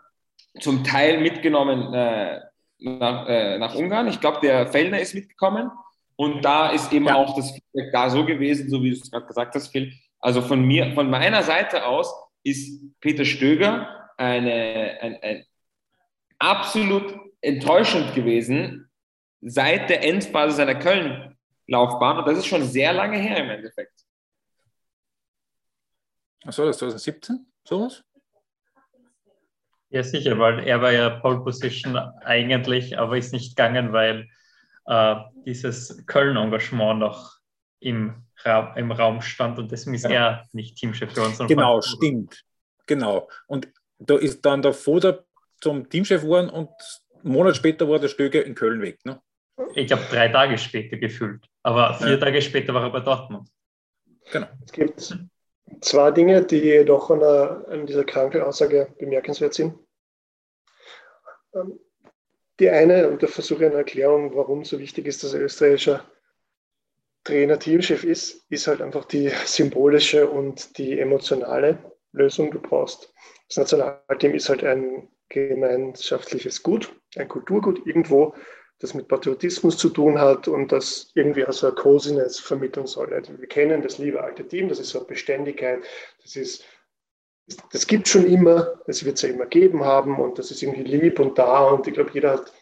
zum Teil mitgenommen äh, nach, äh, nach, Ungarn. Ich glaube, der Fellner ist mitgekommen. Und da ist eben ja. auch das Feedback da so gewesen, so wie du es gerade gesagt hast, Phil. Also von mir, von meiner Seite aus ist Peter Stöger eine, ein, ein absolut enttäuschend gewesen seit der Endphase seiner Köln-Laufbahn. Und das ist schon sehr lange her im Endeffekt. Achso, das 2017? Sowas? Ja, sicher, weil er war ja Pole Position eigentlich, aber ist nicht gegangen, weil äh, dieses Köln-Engagement noch im, Ra im Raum stand und deswegen ist ja. er nicht Teamchef für uns. Genau, stimmt. Genau. Und da ist dann der Foda zum Teamchef geworden und einen Monat später war der Stöger in Köln weg. Ne? Ich glaube, drei Tage später gefühlt. Aber vier ja. Tage später war er bei Dortmund. Genau. Es gibt zwei Dinge, die jedoch an, der, an dieser Kranke-Aussage bemerkenswert sind. Ähm, die eine, und da versuche ich eine Erklärung, warum so wichtig ist, dass er österreichischer Trainer, Teamchef ist, ist halt einfach die symbolische und die emotionale Lösung. Du brauchst, das Nationalteam ist halt ein gemeinschaftliches Gut, ein Kulturgut irgendwo, das mit Patriotismus zu tun hat und das irgendwie also eine Coziness vermitteln soll. Also wir kennen das liebe alte Team, das ist so eine Beständigkeit, das ist das gibt schon immer, das wird es ja immer geben haben und das ist irgendwie lieb und da und ich glaube, jeder hat,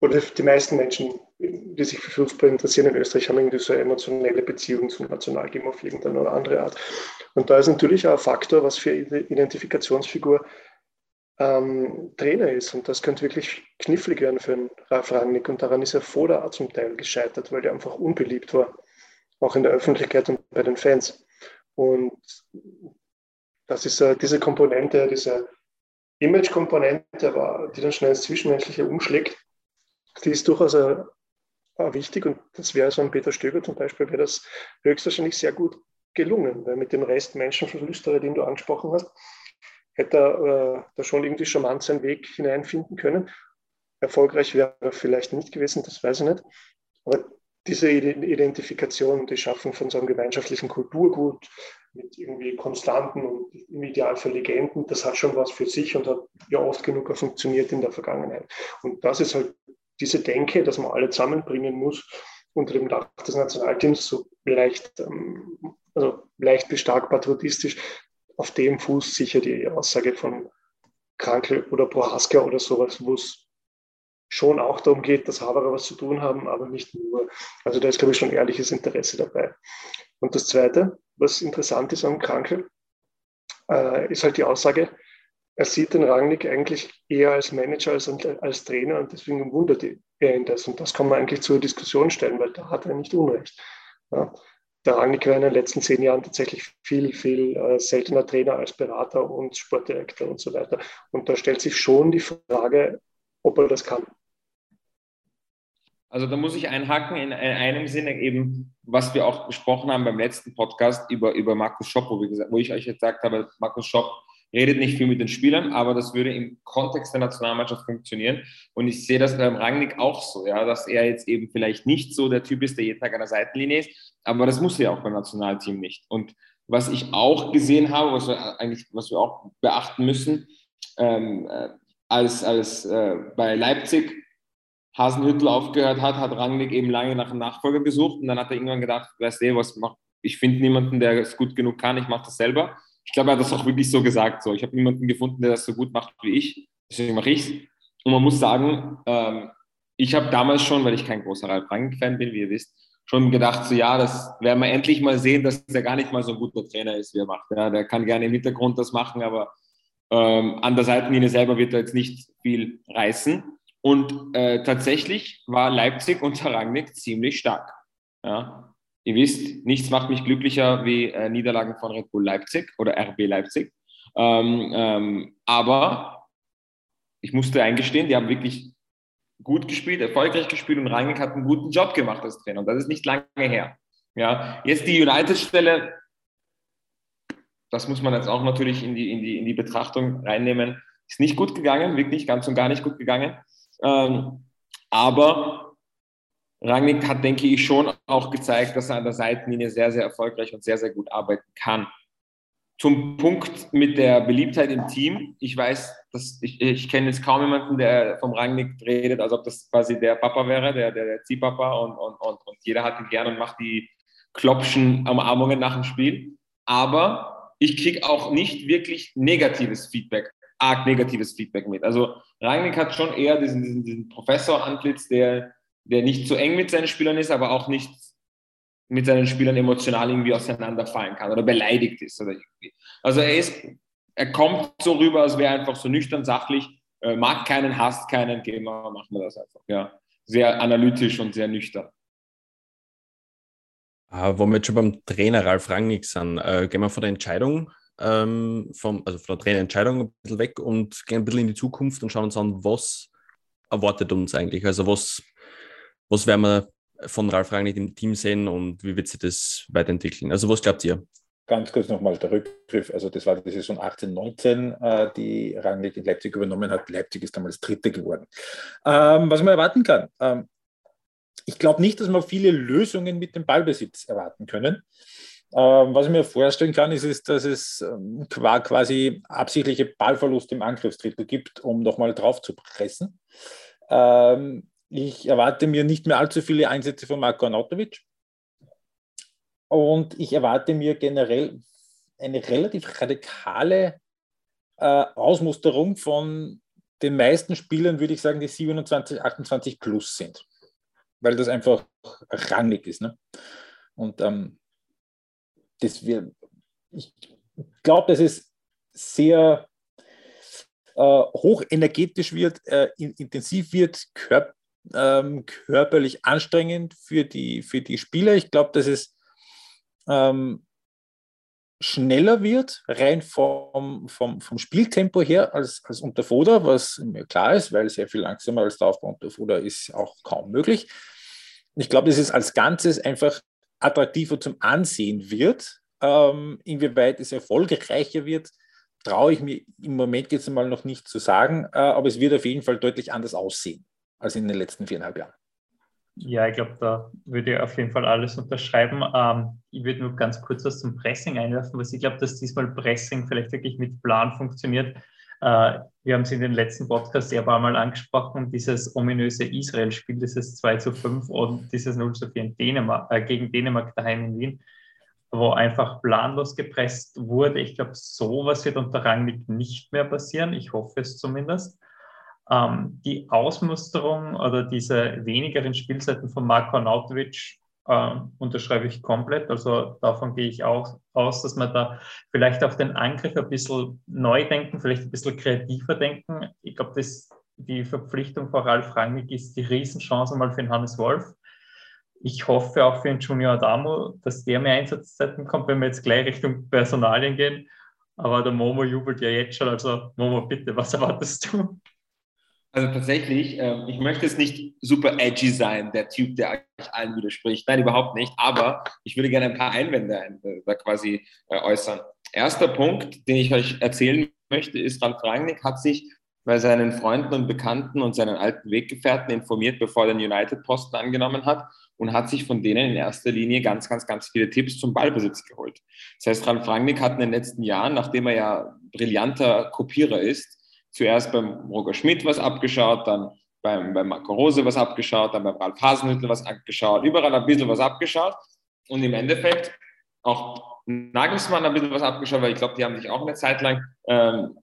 oder die meisten Menschen, die sich für Fußball interessieren in Österreich, haben irgendwie so eine emotionelle Beziehung zum Nationalteam auf irgendeine oder andere Art. Und da ist natürlich auch ein Faktor, was für Identifikationsfigur ähm, Trainer ist. Und das könnte wirklich knifflig werden für einen Ralf Rangnick. Und daran ist er vor der Art zum Teil gescheitert, weil er einfach unbeliebt war, auch in der Öffentlichkeit und bei den Fans. Und das ist äh, diese Komponente, diese Image-Komponente, die dann schnell ins Zwischenmenschliche umschlägt, die ist durchaus äh, wichtig und das wäre so ein Peter Stöger zum Beispiel, wäre das höchstwahrscheinlich sehr gut gelungen, weil mit dem Rest Menschenverlüstere, den du angesprochen hast, hätte er äh, da schon irgendwie charmant seinen Weg hineinfinden können. Erfolgreich wäre er vielleicht nicht gewesen, das weiß ich nicht. Aber diese Identifikation die Schaffung von so einem gemeinschaftlichen Kulturgut mit irgendwie Konstanten und im Idealfall Legenden, das hat schon was für sich und hat ja oft genug funktioniert in der Vergangenheit. Und das ist halt diese Denke, dass man alle zusammenbringen muss unter dem Dach des Nationalteams, so leicht, ähm, also leicht bis stark patriotistisch, auf dem Fuß sicher die Aussage von Krankel oder Prohaska oder sowas, wo es schon auch darum geht, dass Haberer was zu tun haben, aber nicht nur. Also da ist, glaube ich, schon ehrliches Interesse dabei. Und das Zweite, was interessant ist am Krankel, äh, ist halt die Aussage, er sieht den Rangnick eigentlich eher als Manager als als Trainer und deswegen wundert er ihn das. Und das kann man eigentlich zur Diskussion stellen, weil da hat er nicht Unrecht. Ja der Rangnick war in den letzten zehn Jahren tatsächlich viel, viel äh, seltener Trainer als Berater und Sportdirektor und so weiter. Und da stellt sich schon die Frage, ob er das kann. Also da muss ich einhaken in einem Sinne eben, was wir auch besprochen haben beim letzten Podcast über, über Markus Schopp, wo, gesagt, wo ich euch jetzt gesagt habe, Markus Schopp redet nicht viel mit den Spielern, aber das würde im Kontext der Nationalmannschaft funktionieren. Und ich sehe das beim Rangnick auch so, ja, dass er jetzt eben vielleicht nicht so der Typ ist, der jeden Tag an der Seitenlinie ist, aber das muss er ja auch beim Nationalteam nicht. Und was ich auch gesehen habe, was wir eigentlich, was wir auch beachten müssen, ähm, äh, als, als äh, bei Leipzig Hasenhüttel aufgehört hat, hat Rangnick eben lange nach einem Nachfolger gesucht und dann hat er irgendwann gedacht, weißt du, was macht, ich finde niemanden, der es gut genug kann, ich mache das selber ich glaube, er hat das auch wirklich so gesagt. So. Ich habe niemanden gefunden, der das so gut macht wie ich. Deswegen mache ich es. Und man muss sagen, ähm, ich habe damals schon, weil ich kein großer Ralf Rangnick-Fan bin, wie ihr wisst, schon gedacht, so ja, das werden wir endlich mal sehen, dass er gar nicht mal so ein guter Trainer ist, wie er macht. Ja, der kann gerne im Hintergrund das machen, aber ähm, an der Seitenlinie selber wird er jetzt nicht viel reißen. Und äh, tatsächlich war Leipzig unter Rangnick ziemlich stark. Ja. ihr wisst, nichts macht mich glücklicher wie äh, Niederlagen von Red Bull Leipzig oder RB Leipzig. Ähm, ähm, aber ich musste eingestehen, die haben wirklich gut gespielt, erfolgreich gespielt und Rangnick hat einen guten Job gemacht als Trainer. Und das ist nicht lange her. Ja, jetzt die United-Stelle, das muss man jetzt auch natürlich in die, in die, in die Betrachtung reinnehmen, ist nicht gut gegangen, wirklich ganz und gar nicht gut gegangen. Ähm, aber Rangnick hat, denke ich, schon auch gezeigt, dass er an der Seitenlinie sehr, sehr erfolgreich und sehr, sehr gut arbeiten kann. Zum Punkt mit der Beliebtheit im Team. Ich weiß, dass ich, ich kenne jetzt kaum jemanden, der vom Rangnick redet, als ob das quasi der Papa wäre, der, der, der Ziehpapa und, und, und, und jeder hat ihn gern und macht die Klopschen Umarmungen nach dem Spiel. Aber ich kriege auch nicht wirklich negatives Feedback, arg negatives Feedback mit. Also Rangnick hat schon eher diesen, diesen, diesen Professor-Antlitz, der, der nicht zu eng mit seinen Spielern ist, aber auch nicht mit seinen Spielern emotional irgendwie auseinanderfallen kann oder beleidigt ist. Oder irgendwie. Also er ist, er kommt so rüber, als wäre einfach so nüchtern, sachlich, äh, mag keinen, hasst keinen, gehen wir, machen wir das einfach. Ja. Sehr analytisch und sehr nüchtern. Uh, wo wir jetzt schon beim Trainer Ralf Rangnick sind, uh, gehen wir von der Entscheidung, ähm, vom, also von der Trainerentscheidung ein bisschen weg und gehen ein bisschen in die Zukunft und schauen uns an, was erwartet uns eigentlich? Also was, was werden wir von Ralf Rangnick im Team sehen und wie wird sich das weiterentwickeln? Also was glaubt ihr? Ganz kurz nochmal der Rückgriff. Also das war die Saison 18, 19, äh, die Rangnick in Leipzig übernommen hat. Leipzig ist damals Dritte geworden. Ähm, was man erwarten kann. Ähm, ich glaube nicht, dass wir viele Lösungen mit dem Ballbesitz erwarten können. Ähm, was ich mir vorstellen kann, ist, ist dass es ähm, quasi absichtliche Ballverluste im Angriffsdrittel gibt, um nochmal drauf zu pressen. Ähm, ich erwarte mir nicht mehr allzu viele Einsätze von Marko Arnautovic. Und ich erwarte mir generell eine relativ radikale äh, Ausmusterung von den meisten Spielern, würde ich sagen, die 27, 28 plus sind. Weil das einfach rangig ist. Ne? Und ähm, das wir, ich glaube, dass es sehr äh, hochenergetisch wird, äh, intensiv wird, körp ähm, körperlich anstrengend für die, für die Spieler. Ich glaube, dass es ähm, schneller wird, rein vom, vom, vom Spieltempo her als, als unter Foda, was mir klar ist, weil sehr viel langsamer als der Aufbau unter Foda ist auch kaum möglich. Ich glaube, dass es als Ganzes einfach attraktiver zum Ansehen wird. Ähm, inwieweit es erfolgreicher wird, traue ich mir im Moment jetzt mal noch nicht zu sagen, äh, aber es wird auf jeden Fall deutlich anders aussehen als in den letzten viereinhalb Jahren. Ja, ich glaube, da würde ich auf jeden Fall alles unterschreiben. Ähm, ich würde nur ganz kurz was zum Pressing einwerfen, was ich glaube, dass diesmal Pressing vielleicht wirklich mit Plan funktioniert. Äh, wir haben es in den letzten Podcasts ja ein paar Mal angesprochen, dieses ominöse Israel-Spiel, dieses 2 zu 5 und dieses 0 zu 4 Dänemark, äh, gegen Dänemark daheim in Wien, wo einfach planlos gepresst wurde. Ich glaube, sowas wird unter Rangnick nicht mehr passieren. Ich hoffe es zumindest. Ähm, die Ausmusterung oder diese wenigeren Spielzeiten von Marko Arnautovic äh, unterschreibe ich komplett. Also davon gehe ich auch aus, dass man da vielleicht auf den Angriff ein bisschen neu denken, vielleicht ein bisschen kreativer denken. Ich glaube, dass die Verpflichtung von Ralf Rangnick ist die Riesenchance mal für den Hannes Wolf. Ich hoffe auch für den Junior Adamo, dass der mehr Einsatzzeiten kommt, wenn wir jetzt gleich Richtung Personalien gehen. Aber der Momo jubelt ja jetzt schon. Also Momo, bitte, was erwartest du? Also tatsächlich, äh, ich möchte jetzt nicht super edgy sein, der Typ, der eigentlich allen widerspricht. Nein, überhaupt nicht. Aber ich würde gerne ein paar Einwände äh, da quasi äh, äußern. Erster Punkt, den ich euch erzählen möchte, ist, Ralf Rangnick hat sich bei seinen Freunden und Bekannten und seinen alten Weggefährten informiert, bevor er den United-Posten angenommen hat und hat sich von denen in erster Linie ganz, ganz, ganz viele Tipps zum Ballbesitz geholt. Das heißt, Ralf Rangnick hat in den letzten Jahren, nachdem er ja brillanter Kopierer ist, zuerst beim Roger Schmidt was abgeschaut, dann beim, beim Marco Rose was abgeschaut, dann beim Ralf Hasenhüttl was abgeschaut, überall ein bisschen was abgeschaut und im Endeffekt auch Nagelsmann ein bisschen was abgeschaut, weil ich glaube, die haben sich auch eine Zeit lang ähm,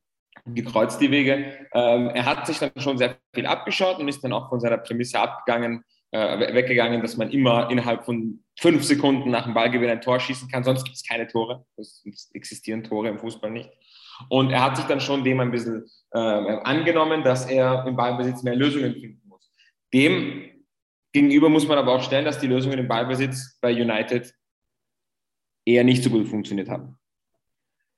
gekreuzt, die Wege. Ähm, er hat sich dann schon sehr viel abgeschaut und ist dann auch von seiner Prämisse abgegangen, äh, weggegangen, dass man immer innerhalb von fünf Sekunden nach dem Ballgewinn ein Tor schießen kann, sonst gibt es keine Tore. Es existieren Tore im Fußball nicht. Und er hat sich dann schon dem ein bisschen äh, angenommen, dass er im Ballbesitz mehr Lösungen finden muss. Dem Gegenüber muss man aber auch stellen, dass die Lösungen im Ballbesitz bei United eher nicht so gut funktioniert haben.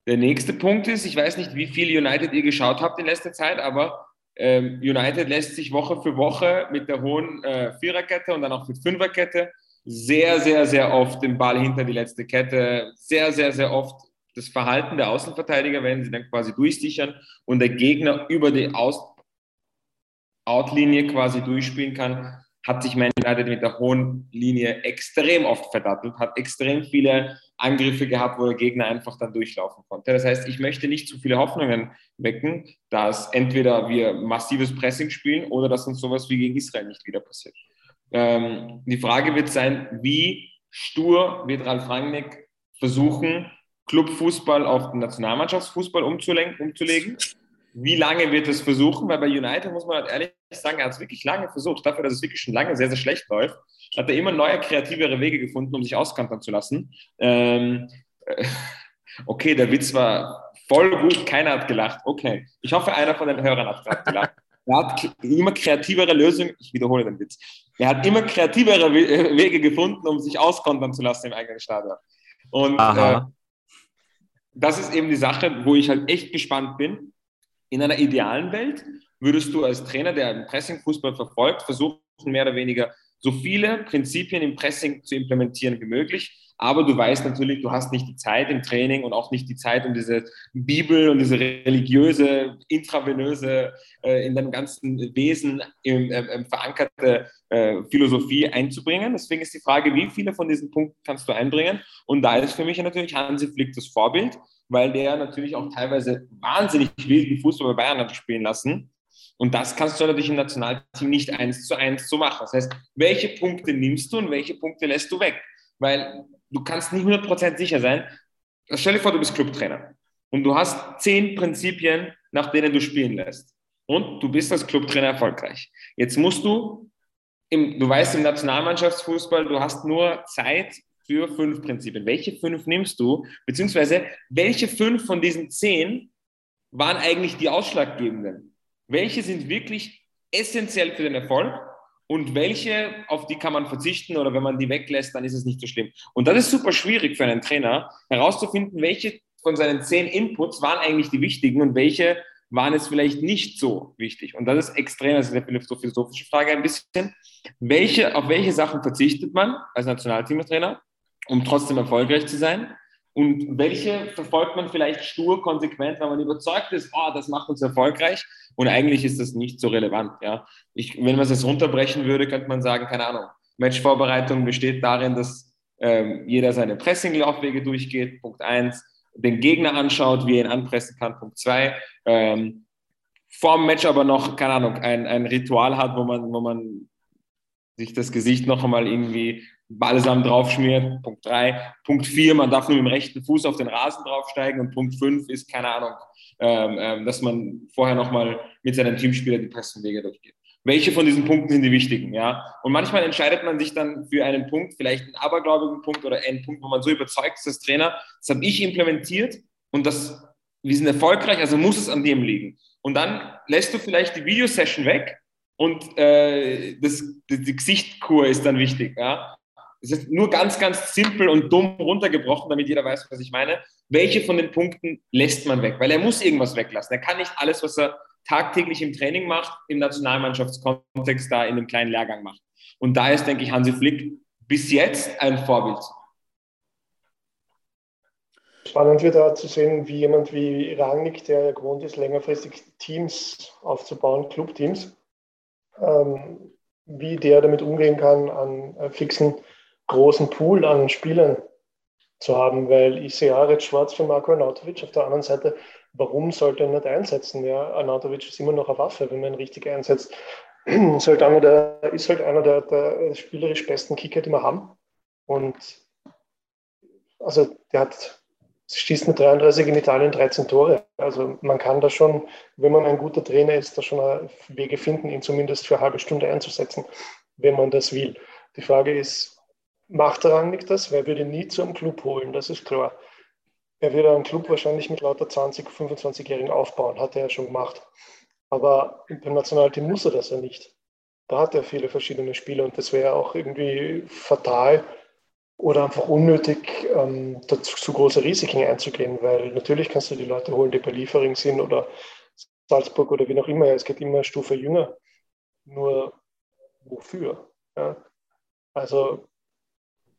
Der nächste Punkt ist, ich weiß nicht, wie viel United ihr geschaut habt in letzter Zeit, aber ähm, United lässt sich Woche für Woche mit der hohen äh, Viererkette und dann auch mit Fünferkette sehr, sehr, sehr oft den Ball hinter die letzte Kette, sehr, sehr, sehr oft das Verhalten der Außenverteidiger, wenn sie dann quasi durchsichern und der Gegner über die Aus Outlinie quasi durchspielen kann, hat sich Man United mit der hohen Linie extrem oft verdattelt, hat extrem viele Angriffe gehabt, wo der Gegner einfach dann durchlaufen konnte. Das heißt, ich möchte nicht zu viele Hoffnungen wecken, dass entweder wir massives Pressing spielen oder dass uns sowas wie gegen Israel nicht wieder passiert. Ähm, die Frage wird sein, wie stur wird Ralf Rangnick versuchen, Clubfußball auf den Nationalmannschaftsfußball umzulegen. Wie lange wird es versuchen? Weil bei United muss man halt ehrlich sagen, er hat es wirklich lange versucht. Dafür, dass es wirklich schon lange sehr, sehr schlecht läuft, hat er immer neue, kreativere Wege gefunden, um sich auskantern zu lassen. Ähm, okay, der Witz war voll gut, keiner hat gelacht. Okay, ich hoffe, einer von den Hörern hat gerade gelacht. Er hat immer kreativere Lösungen, ich wiederhole den Witz, er hat immer kreativere Wege gefunden, um sich auskontern zu lassen im eigenen Stadion. Und äh, das ist eben die Sache, wo ich halt echt gespannt bin. In einer idealen Welt würdest du als Trainer, der einen Pressing-Fußball verfolgt, versuchen, mehr oder weniger so viele Prinzipien im Pressing zu implementieren wie möglich. Aber du weißt natürlich, du hast nicht die Zeit im Training und auch nicht die Zeit, um diese Bibel und diese religiöse, intravenöse, äh, in deinem ganzen Wesen im, äh, verankerte äh, Philosophie einzubringen. Deswegen ist die Frage, wie viele von diesen Punkten kannst du einbringen? Und da ist für mich natürlich Hansi Flick das Vorbild, weil der natürlich auch teilweise wahnsinnig wilden Fußball bei Bayern hat spielen lassen. Und das kannst du natürlich im Nationalteam nicht eins zu eins so machen. Das heißt, welche Punkte nimmst du und welche Punkte lässt du weg? Weil du kannst nicht 100% sicher sein. Stell dir vor, du bist Clubtrainer und du hast zehn Prinzipien, nach denen du spielen lässt. Und du bist als Clubtrainer erfolgreich. Jetzt musst du, im, du weißt im Nationalmannschaftsfußball, du hast nur Zeit für fünf Prinzipien. Welche fünf nimmst du? Beziehungsweise welche fünf von diesen zehn waren eigentlich die ausschlaggebenden? Welche sind wirklich essentiell für den Erfolg und welche, auf die kann man verzichten oder wenn man die weglässt, dann ist es nicht so schlimm. Und das ist super schwierig für einen Trainer, herauszufinden, welche von seinen zehn Inputs waren eigentlich die wichtigen und welche waren es vielleicht nicht so wichtig. Und das ist extrem, das ist eine philosophische Frage ein bisschen. Welche, auf welche Sachen verzichtet man als Nationalteamtrainer, um trotzdem erfolgreich zu sein? Und welche verfolgt man vielleicht stur, konsequent, weil man überzeugt ist, oh, das macht uns erfolgreich. Und eigentlich ist das nicht so relevant. Ja? Ich, wenn man es runterbrechen würde, könnte man sagen, keine Ahnung, Matchvorbereitung besteht darin, dass ähm, jeder seine Pressinglaufwege durchgeht, Punkt eins, den Gegner anschaut, wie er ihn anpressen kann, Punkt zwei, ähm, vor dem Match aber noch, keine Ahnung, ein, ein Ritual hat, wo man, wo man sich das Gesicht noch einmal irgendwie Balsam draufschmiert. Punkt 3. Punkt 4, man darf nur mit dem rechten Fuß auf den Rasen draufsteigen. Und Punkt 5 ist, keine Ahnung, ähm, ähm, dass man vorher nochmal mit seinem Teamspieler die Pressenwege durchgeht. Welche von diesen Punkten sind die wichtigen? Ja? Und manchmal entscheidet man sich dann für einen Punkt, vielleicht einen abergläubigen Punkt oder einen Punkt, wo man so überzeugt ist als Trainer. Das habe ich implementiert und das, wir sind erfolgreich, also muss es an dem liegen. Und dann lässt du vielleicht die Videosession weg und äh, das, die, die Gesichtkur ist dann wichtig. Ja? Es ist nur ganz, ganz simpel und dumm runtergebrochen, damit jeder weiß, was ich meine. Welche von den Punkten lässt man weg? Weil er muss irgendwas weglassen. Er kann nicht alles, was er tagtäglich im Training macht, im Nationalmannschaftskontext da in einem kleinen Lehrgang machen. Und da ist, denke ich, Hansi Flick bis jetzt ein Vorbild. Spannend wird da zu sehen, wie jemand wie Rangnick, der ja gewohnt ist, längerfristig Teams aufzubauen, Clubteams, ähm, wie der damit umgehen kann, an äh, fixen großen Pool an Spielern zu haben, weil ich sehe jetzt schwarz für Marco Arnautovic. Auf der anderen Seite, warum sollte er nicht einsetzen? Ja, Arnautovic ist immer noch eine Waffe, wenn man ihn richtig einsetzt. ist halt einer der, ist halt einer der, der spielerisch besten Kicker, die wir haben. Und also der hat schießt mit 33 in Italien 13 Tore. Also man kann da schon, wenn man ein guter Trainer ist, da schon Wege finden, ihn zumindest für eine halbe Stunde einzusetzen, wenn man das will. Die Frage ist, macht Rangnick das, weil er würde nie zu einem Club holen, das ist klar. Er würde einen Club wahrscheinlich mit lauter 20, 25-Jährigen aufbauen, hat er ja schon gemacht. Aber beim Nationalteam muss er das ja nicht. da hat er viele verschiedene Spieler und das wäre auch irgendwie fatal oder einfach unnötig, ähm, zu große Risiken einzugehen, weil natürlich kannst du die Leute holen, die bei Liefering sind oder Salzburg oder wie noch immer. Es geht immer eine Stufe jünger. Nur wofür? Ja? Also,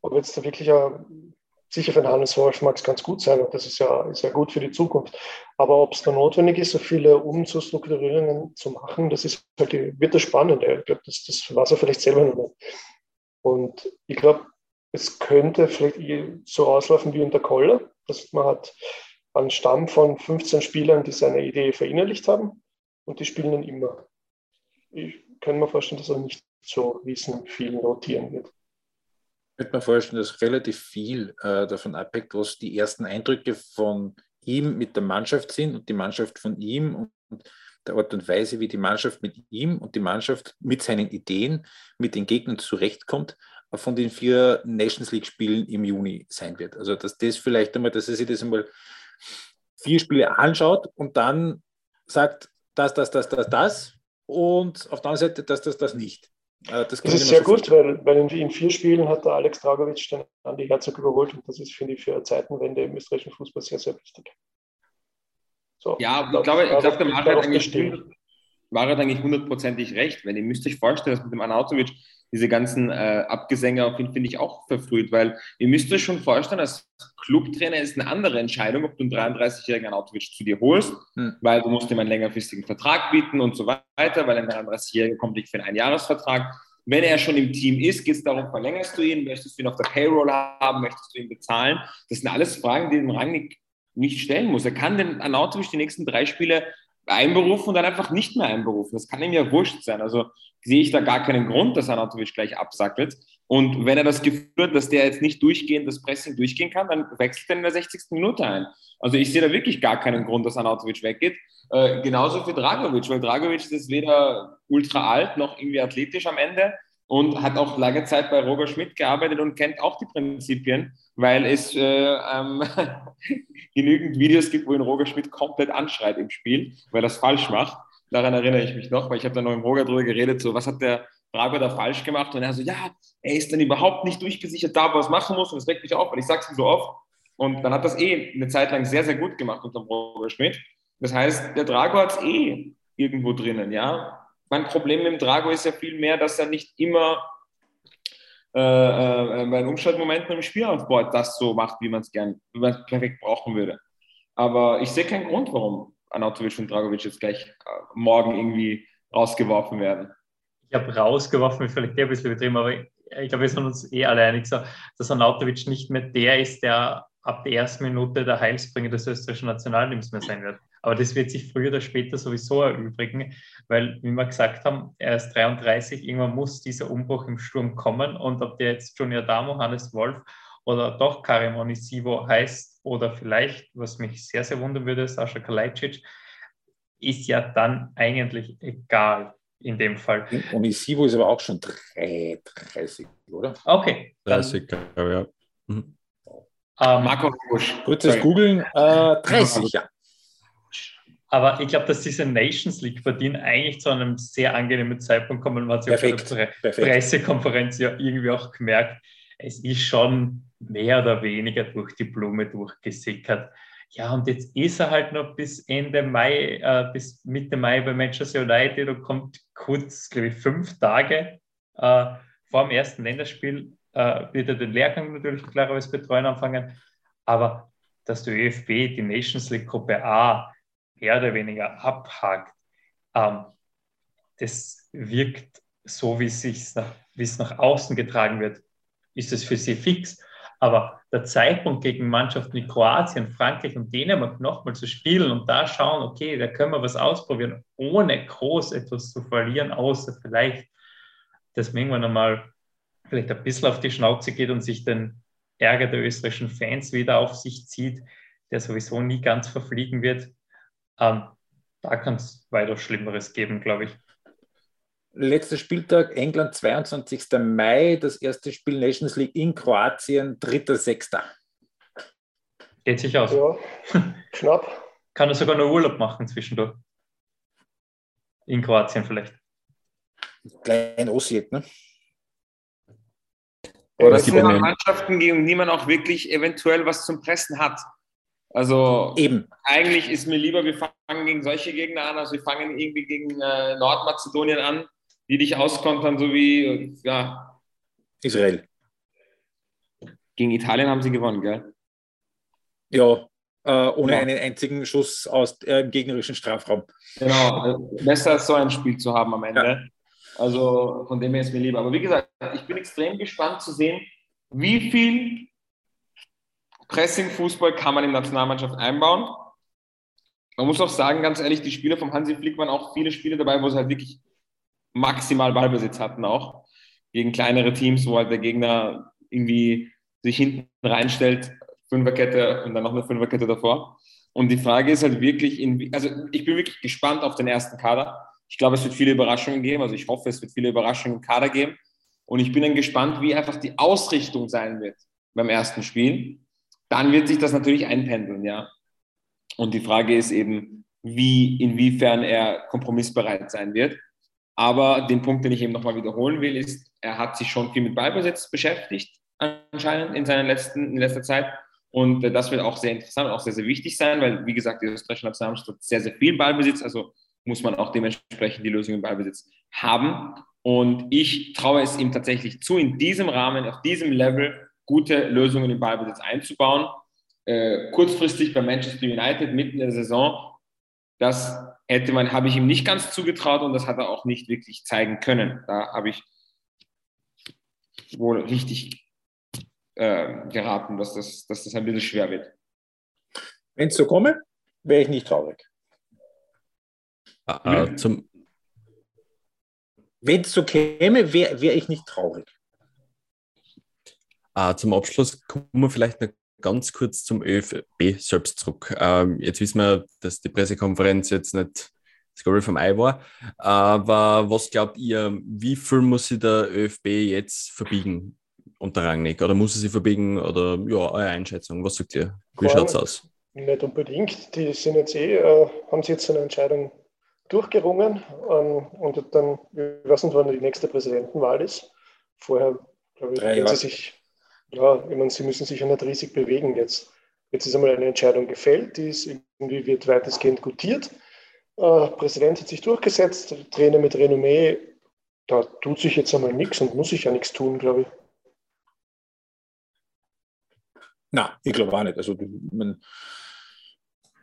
ob jetzt da wirklich ein, sicher für den Hannes Wolf mag es ganz gut sein und das ist ja, ist ja gut für die Zukunft. Aber ob es da notwendig ist, so viele Umzugsstrukturierungen zu machen, das ist halt die, wird das Spannende. Ich glaube, das, das weiß er vielleicht selber noch nicht. Und ich glaube, es könnte vielleicht so auslaufen wie unter Koller, dass man hat einen Stamm von 15 Spielern, die seine Idee verinnerlicht haben und die spielen dann immer. Ich kann mir vorstellen, dass er nicht so riesen viel notieren wird. Könnte mir vorstellen, dass relativ viel äh, davon abhängt, was die ersten Eindrücke von ihm mit der Mannschaft sind und die Mannschaft von ihm und der Art und Weise, wie die Mannschaft mit ihm und die Mannschaft mit seinen Ideen mit den Gegnern zurechtkommt von den vier Nations League-Spielen im Juni sein wird. Also dass das vielleicht einmal, dass er sich das einmal vier Spiele anschaut und dann sagt, das, das, das, das, das und auf der anderen Seite das, das, das nicht. Äh, das, das ist sehr so gut, weil, weil in, vier Spielen hat der Alex Dragovic dann Andi Herzog überholt und das ist, finde ich, für eine Zeitenwende im österreichischen Fußball sehr, sehr wichtig. So, ja, ich glaube, ich glaube, der Marc hat eigentlich, war er eigentlich hundertprozentig recht, weil ihr müsst euch vorstellen, dass mit dem Anatovic diese ganzen äh, Abgesänge finde find ich auch verfrüht, weil ihr müsst euch schon vorstellen, als Clubtrainer ist eine andere Entscheidung, ob du einen 33-jährigen Anatovic zu dir holst, hm. weil du musst ihm einen längerfristigen Vertrag bieten und so weiter, weil ein 33-jähriger kommt nicht für einen Einjahresvertrag. Wenn er schon im Team ist, geht es darum, verlängerst du ihn, möchtest du ihn auf der Payroll haben, möchtest du ihn bezahlen? Das sind alles Fragen, die den Rangnick nicht stellen muss. Er kann den Anatovic die nächsten drei Spiele einberufen und dann einfach nicht mehr einberufen. Das kann ihm ja wurscht sein. Also sehe ich da gar keinen Grund, dass Anatovic gleich absackelt. Und wenn er das Gefühl hat, dass der jetzt nicht durchgehend das Pressing durchgehen kann, dann wechselt er in der 60. Minute ein. Also ich sehe da wirklich gar keinen Grund, dass Anatovic weggeht. Äh, genauso für Dragovic, weil Dragovic ist weder ultra alt noch irgendwie athletisch am Ende und hat auch lange Zeit bei Roger Schmidt gearbeitet und kennt auch die Prinzipien, weil es äh, ähm, genügend Videos gibt, wo ihn Roger Schmidt komplett anschreit im Spiel, weil er es falsch macht. Daran erinnere ich mich noch, weil ich habe da noch im Roger drüber geredet, so was hat der Drago da falsch gemacht? Und er so, ja, er ist dann überhaupt nicht durchgesichert da, wo er es machen muss und das weckt mich auf, weil ich sage es ihm so oft. Und dann hat das eh eine Zeit lang sehr, sehr gut gemacht unter Roger Schmidt. Das heißt, der Drago hat es eh irgendwo drinnen, ja mein Problem mit dem Drago ist ja viel mehr, dass er nicht immer äh, äh, bei den Umschaltmomenten im Spielaufbau das so macht, wie man es gern, wie man es perfekt brauchen würde. Aber ich sehe keinen Grund, warum Anatovic und Dragovic jetzt gleich äh, morgen irgendwie rausgeworfen werden. Ich habe rausgeworfen, vielleicht ein bisschen übertrieben, aber ich glaube, wir sind uns eh alle einig, dass Anatovic nicht mehr der ist, der ab der ersten Minute der Heilsbringer des österreichischen Nationalteams mehr sein wird. Aber das wird sich früher oder später sowieso erübrigen, weil, wie wir gesagt haben, er ist 33, irgendwann muss dieser Umbruch im Sturm kommen und ob der jetzt Junior Damo, Hannes Wolf oder doch Karim Onisivo heißt oder vielleicht, was mich sehr, sehr wundern würde, Sascha Kalajdzic, ist ja dann eigentlich egal in dem Fall. Onisivo ist aber auch schon 33, oder? Okay. 30, ja. Mhm. Ähm, Marco Busch. Kurzes Googeln, äh, 30, ja. Aber ich glaube, dass diese Nations League Partien eigentlich zu einem sehr angenehmen Zeitpunkt kommen. Man hat sich auf der Pre Pressekonferenz ja irgendwie auch gemerkt, es ist schon mehr oder weniger durch die Blume durchgesickert. Ja, und jetzt ist er halt noch bis Ende Mai, äh, bis Mitte Mai bei Manchester United und kommt kurz, glaube ich, fünf Tage äh, vor dem ersten Länderspiel, äh, wird er den Lehrgang natürlich klarerweise betreuen anfangen. Aber dass der ÖFB die Nations League Gruppe A mehr oder weniger abhakt, ähm, das wirkt so, wie es, nach, nach außen getragen wird, ist es für sie fix. Aber der Zeitpunkt gegen Mannschaften wie Kroatien, Frankreich und Dänemark nochmal zu spielen und da schauen, okay, da können wir was ausprobieren, ohne groß etwas zu verlieren, außer vielleicht, dass man irgendwann einmal vielleicht ein bisschen auf die Schnauze geht und sich den Ärger der österreichischen Fans wieder auf sich zieht, der sowieso nie ganz verfliegen wird. Ähm, da kann es weiter Schlimmeres geben, glaube ich. Letzter Spieltag, England, 22. Mai, das erste Spiel Nations League in Kroatien, 3.6. Geht sich aus. Ja, knapp. Kann er sogar noch Urlaub machen zwischendurch. In Kroatien vielleicht. Klein Osset, ne? Aber das sind Mannschaften, gegen die man auch wirklich eventuell was zum Pressen hat. Also Eben. eigentlich ist mir lieber, wir fangen gegen solche Gegner an, als wir fangen irgendwie gegen äh, Nordmazedonien an, die dich auskontern, so wie ja. Israel. Gegen Italien haben sie gewonnen, gell? Ja, äh, ohne ja. einen einzigen Schuss aus äh, im gegnerischen Strafraum. Genau, besser als so ein Spiel zu haben am Ende. Ja. Also von dem her ist mir lieber. Aber wie gesagt, ich bin extrem gespannt zu sehen, wie viel Pressing-Fußball kann man in der Nationalmannschaft einbauen. Man muss auch sagen, ganz ehrlich, die Spieler vom Hansi Flick waren auch viele Spiele dabei, wo sie halt wirklich maximal Ballbesitz hatten auch. Gegen kleinere Teams, wo halt der Gegner irgendwie sich hinten reinstellt, Fünferkette und dann noch eine Fünferkette davor. Und die Frage ist halt wirklich, in, also ich bin wirklich gespannt auf den ersten Kader. Ich glaube, es wird viele Überraschungen geben. Also ich hoffe, es wird viele Überraschungen im Kader geben. Und ich bin dann gespannt, wie einfach die Ausrichtung sein wird beim ersten Spiel. Dann wird sich das natürlich einpendeln, ja. Und die Frage ist eben, wie, inwiefern er kompromissbereit sein wird. Aber den Punkt, den ich eben nochmal wiederholen will, ist, er hat sich schon viel mit Ballbesitz beschäftigt, anscheinend in seiner letzten, in letzter Zeit. Und das wird auch sehr interessant auch sehr, sehr wichtig sein, weil, wie gesagt, die österreichische Nationalmannschaft hat sehr, sehr viel Ballbesitz. Also muss man auch dementsprechend die Lösung im Ballbesitz haben. Und ich traue es ihm tatsächlich zu, in diesem Rahmen, auf diesem Level gute Lösungen im Ballbesitz einzubauen. Äh, kurzfristig bei Manchester United mitten in der Saison, das hätte man, habe ich ihm nicht ganz zugetraut und das hat er auch nicht wirklich zeigen können. Da habe ich wohl richtig äh, geraten, dass das, dass das ein bisschen schwer wird. Wenn es so komme, wäre ich nicht traurig. Äh, zum Wenn es so käme, wäre wär ich nicht traurig. Äh, zum Abschluss kommen wir vielleicht noch ganz kurz zum ÖFB selbst zurück. Ähm, jetzt wissen wir, dass die Pressekonferenz jetzt nicht das Goal vom Ei war. Aber was glaubt ihr, wie viel muss sich der ÖFB jetzt verbiegen unter Rangnick? Oder muss er sich verbiegen? Oder ja, eure Einschätzung, was sagt ihr? Wie schaut es aus? Nicht unbedingt. Die sind jetzt eh, äh, haben sie jetzt eine Entscheidung durchgerungen. Ähm, und dann, ich weiß nicht, wann die nächste Präsidentenwahl ist. Vorher, glaube ich, Drei sie sich, ja, ich meine, sie müssen sich ja nicht riesig bewegen jetzt. Jetzt ist einmal eine Entscheidung gefällt, die ist irgendwie wird weitestgehend gutiert. Äh, Präsident hat sich durchgesetzt, Trainer mit Renommee, da tut sich jetzt einmal nichts und muss sich ja nichts tun, glaube ich. Na, ich glaube auch nicht. Also, man,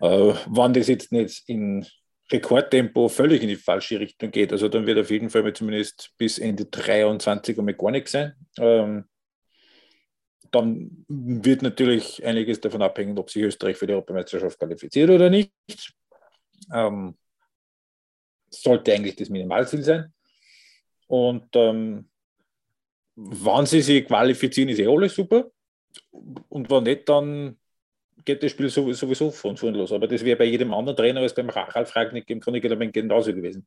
äh, wann das jetzt nicht in Rekordtempo völlig in die falsche Richtung geht. Also dann wird auf jeden Fall zumindest bis Ende 23 einmal gar nichts sein. Ähm, dann wird natürlich einiges davon abhängen, ob sich Österreich für die Europameisterschaft qualifiziert oder nicht. Ähm, sollte eigentlich das Minimalziel sein. Und ähm, wann sie sich qualifizieren, ist eh alles super. Und wenn nicht, dann geht das Spiel sowieso von vorn los. Aber das wäre bei jedem anderen Trainer als beim Ralf Ragnick im Grunde genommen genauso gewesen.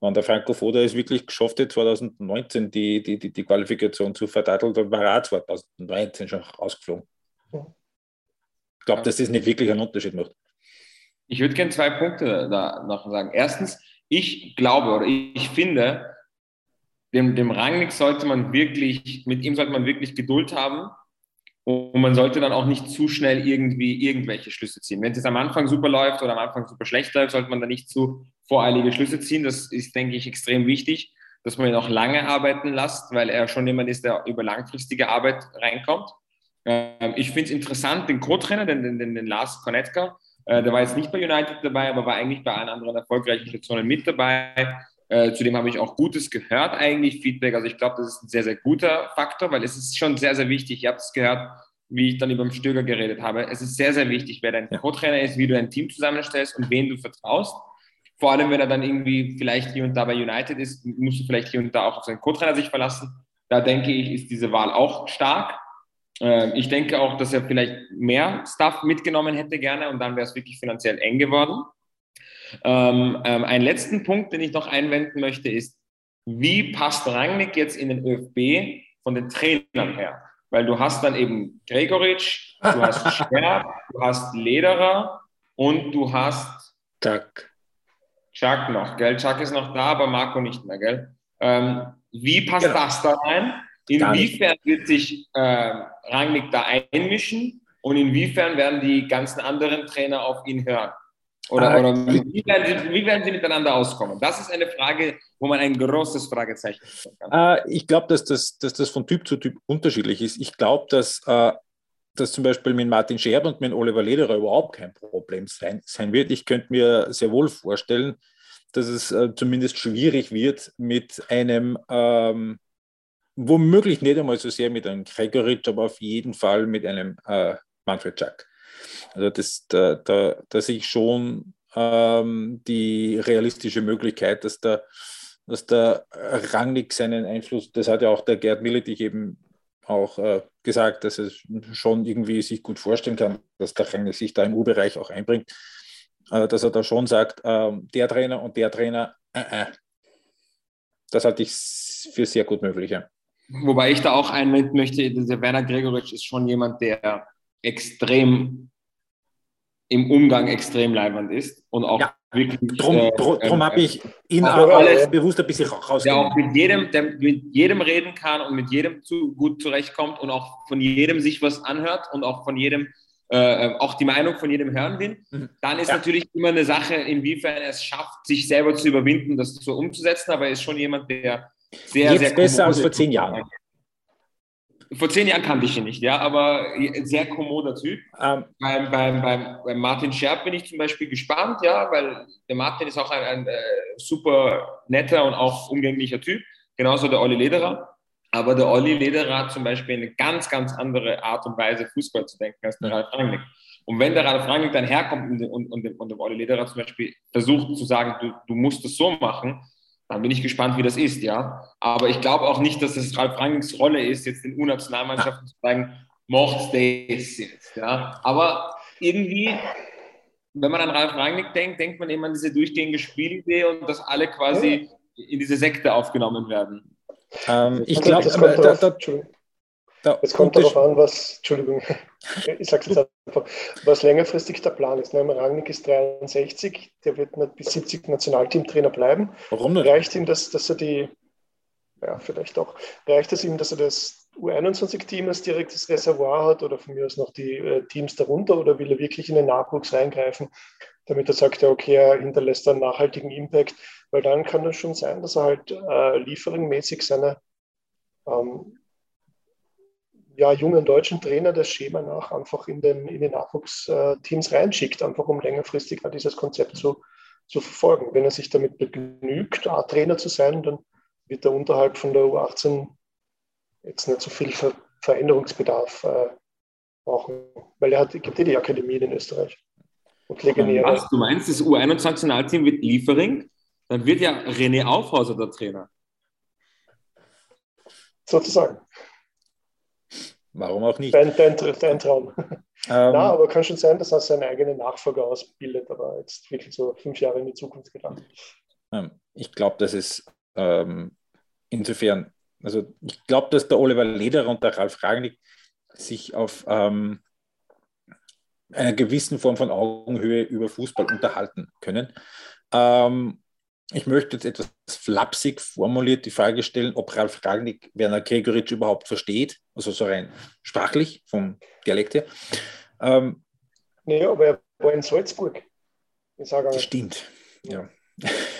Wenn der Franco Foda es wirklich geschafft hat, 2019 die, die, die, die Qualifikation zu verteidigen, dann war er 2019 schon ausgeflogen. Ich glaube, dass das nicht wirklich einen Unterschied macht. Ich würde gerne zwei Punkte da noch sagen. Erstens, ich glaube oder ich finde, dem, dem Rangnick sollte man wirklich, mit ihm sollte man wirklich Geduld haben und man sollte dann auch nicht zu schnell irgendwie irgendwelche Schlüsse ziehen. Wenn es am Anfang super läuft oder am Anfang super schlecht läuft, sollte man da nicht zu voreilige Schlüsse ziehen. Das ist, denke ich, extrem wichtig, dass man ihn auch lange arbeiten lässt, weil er schon jemand ist, der über langfristige Arbeit reinkommt. Ähm, ich finde es interessant, den Co-Trainer, den, den, den, den Lars Konetka, äh, der war jetzt nicht bei United dabei, aber war eigentlich bei allen anderen erfolgreichen Stationen mit dabei. Äh, zudem habe ich auch Gutes gehört, eigentlich Feedback. Also ich glaube, das ist ein sehr, sehr guter Faktor, weil es ist schon sehr, sehr wichtig. Ihr habt es gehört, wie ich dann über den Stöger geredet habe. Es ist sehr, sehr wichtig, wer dein Co-Trainer ist, wie du ein Team zusammenstellst und wen du vertraust. Vor allem, wenn er dann irgendwie vielleicht hier und da bei United ist, musst du vielleicht hier und da auch auf seinen Co-Trainer sich verlassen. Da denke ich, ist diese Wahl auch stark. Ähm, ich denke auch, dass er vielleicht mehr Stuff mitgenommen hätte gerne und dann wäre es wirklich finanziell eng geworden. Ähm, ähm, einen letzten Punkt, den ich noch einwenden möchte, ist, wie passt Rangnick jetzt in den ÖFB von den Trainern her? Weil du hast dann eben Gregoritsch, du hast Scherb, du hast Lederer und du hast Chuck. Chuck noch, gell? Chuck ist noch da, aber Marco nicht mehr, gell? Ähm, wie passt Genau. das da rein? Inwiefern wird sich äh, Rangnick da einmischen und inwiefern werden die ganzen anderen Trainer auf ihn hören? Oder, Ah, oder wie, werden sie, wie werden sie miteinander auskommen? Das ist eine Frage, wo man ein großes Fragezeichen kann. Äh, ich glaube, dass das, dass das von Typ zu Typ unterschiedlich ist. Ich glaube, dass, äh, dass zum Beispiel mit Martin Scherb und mit Oliver Lederer überhaupt kein Problem sein, sein wird. Ich könnte mir sehr wohl vorstellen, dass es äh, zumindest schwierig wird mit einem, ähm, womöglich nicht einmal so sehr mit einem Gregoritsch, aber auf jeden Fall mit einem äh, Manfred Schack. Also das, da, da, da sehe ich schon ähm, die realistische Möglichkeit, dass der, dass der Rangnick seinen Einfluss, das hat ja auch der Gerd Milletich eben auch äh, gesagt, dass er schon irgendwie sich gut vorstellen kann, dass der Rangnick sich da im U-Bereich auch einbringt, äh, dass er da schon sagt, äh, der Trainer und der Trainer, äh, äh. das halte ich für sehr gut möglich. Ja. Wobei ich da auch einwenden möchte, der Werner Gregoritsch ist schon jemand, der extrem im Umgang extrem leibend ist und auch Ja. wirklich. Drum, äh, drum, ähm, habe ich ihn auch alles- bewusst ein bisschen der rausgenommen. auch mit jedem, der mit jedem reden kann und mit jedem zu, gut zurechtkommt und auch von jedem sich was anhört und auch von jedem äh, auch die Meinung von jedem hören will, Mhm. dann ist Ja. natürlich immer eine Sache, inwiefern er es schafft, sich selber zu überwinden, das so umzusetzen. Aber er ist schon jemand, der sehr, Jetzt sehr besser als vor zehn Jahren. Vor zehn Jahren kannte ich ihn nicht, ja, aber sehr kommoder Typ. Ähm, Beim, beim, beim, beim Martin Scherb bin ich zum Beispiel gespannt, ja, weil der Martin ist auch ein, ein äh, super netter und auch umgänglicher Typ, genauso der Olli Lederer. Aber der Olli Lederer hat zum Beispiel eine ganz, ganz andere Art und Weise, Fußball zu denken, als der Ralf Rangnick. Und wenn der Ralf Rangnick dann herkommt und, und, und, dem- und dem Olli Lederer zum Beispiel versucht zu sagen, du, du musst es so machen, dann bin ich gespannt, wie das ist, ja. Aber ich glaube auch nicht, dass es Ralf Rangnicks Rolle ist, jetzt den U-Nationalmannschaften zu sagen, macht das jetzt, ja. Aber irgendwie, wenn man an Ralf Rangnick denkt, denkt man immer an diese durchgehende Spielidee und dass alle quasi in diese Sekte aufgenommen werden. ähm, ich glaube, da, da, Da es kommt darauf an, was, Entschuldigung, ich sage jetzt einfach, was längerfristig der Plan ist. Ne? Rangnick ist 63, der wird nicht bis 70 Nationalteamtrainer bleiben. warum nicht? Reicht ihm das, dass er die, ja, vielleicht auch, reicht es ihm, dass er das U21-Team als direktes Reservoir hat oder von mir aus noch die äh, Teams darunter oder will er wirklich in den Nachwuchs reingreifen, damit er sagt, ja, okay, er hinterlässt einen nachhaltigen Impact, weil dann kann es schon sein, dass er halt äh, lieferingmäßig seine ähm, ja, jungen deutschen Trainer das Schema nach einfach in den, in den Nachwuchsteams reinschickt, einfach um längerfristig dieses Konzept zu, zu verfolgen. Wenn er sich damit begnügt, A-Trainer zu sein, dann wird er unterhalb von der U18 jetzt nicht so viel Ver Veränderungsbedarf äh, brauchen, weil er hat, gibt eh die Akademien in Österreich. Und. Was, du meinst, das U21-Nationalteam wird Liefering? Dann wird ja René Aufhauser der Trainer. Sozusagen. Warum auch nicht? Dein, dein, dein Traum. Ähm, Na, aber kann schon sein, dass er seinen eigenen Nachfolger ausbildet, aber jetzt wirklich so fünf Jahre in die Zukunft gedacht. Ähm, Ich glaube, dass es ähm, insofern, also ich glaube, dass der Oliver Lederer und der Ralf Rangnick sich auf ähm, einer gewissen Form von Augenhöhe über Fußball unterhalten können. Ähm, ich möchte jetzt etwas flapsig formuliert die Frage stellen, ob Ralf Rangnick Werner Gregoritsch überhaupt versteht, also so rein sprachlich vom Dialekt her. Ähm, Nee, aber er war in Salzburg. Ich sage das stimmt. Ja.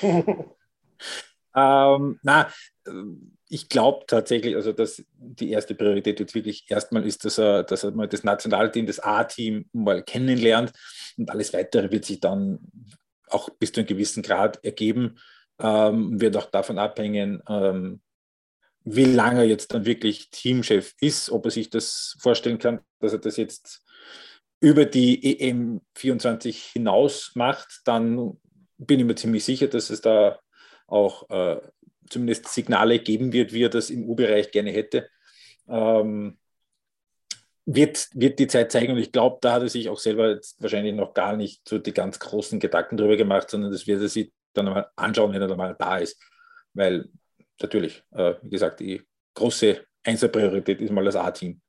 Ähm, na, ich glaube tatsächlich, also dass die erste Priorität jetzt wirklich erstmal ist, dass er, dass er mal das Nationalteam, das A-Team mal kennenlernt und alles weitere wird sich dann auch bis zu einem gewissen Grad ergeben, ähm, wird auch davon abhängen, ähm, wie lange er jetzt dann wirklich Teamchef ist, ob er sich das vorstellen kann, dass er das jetzt über die EM 24 hinaus macht, dann bin ich mir ziemlich sicher, dass es da auch äh, zumindest Signale geben wird, wie er das im U-Bereich gerne hätte. Ähm, wird, wird die Zeit zeigen und ich glaube, da hat er sich auch selber jetzt wahrscheinlich noch gar nicht so die ganz großen Gedanken drüber gemacht, sondern das wird er sich dann mal anschauen, wenn er dann mal da ist. Weil natürlich, äh, wie gesagt, die große Einzelpriorität ist mal das A-Team.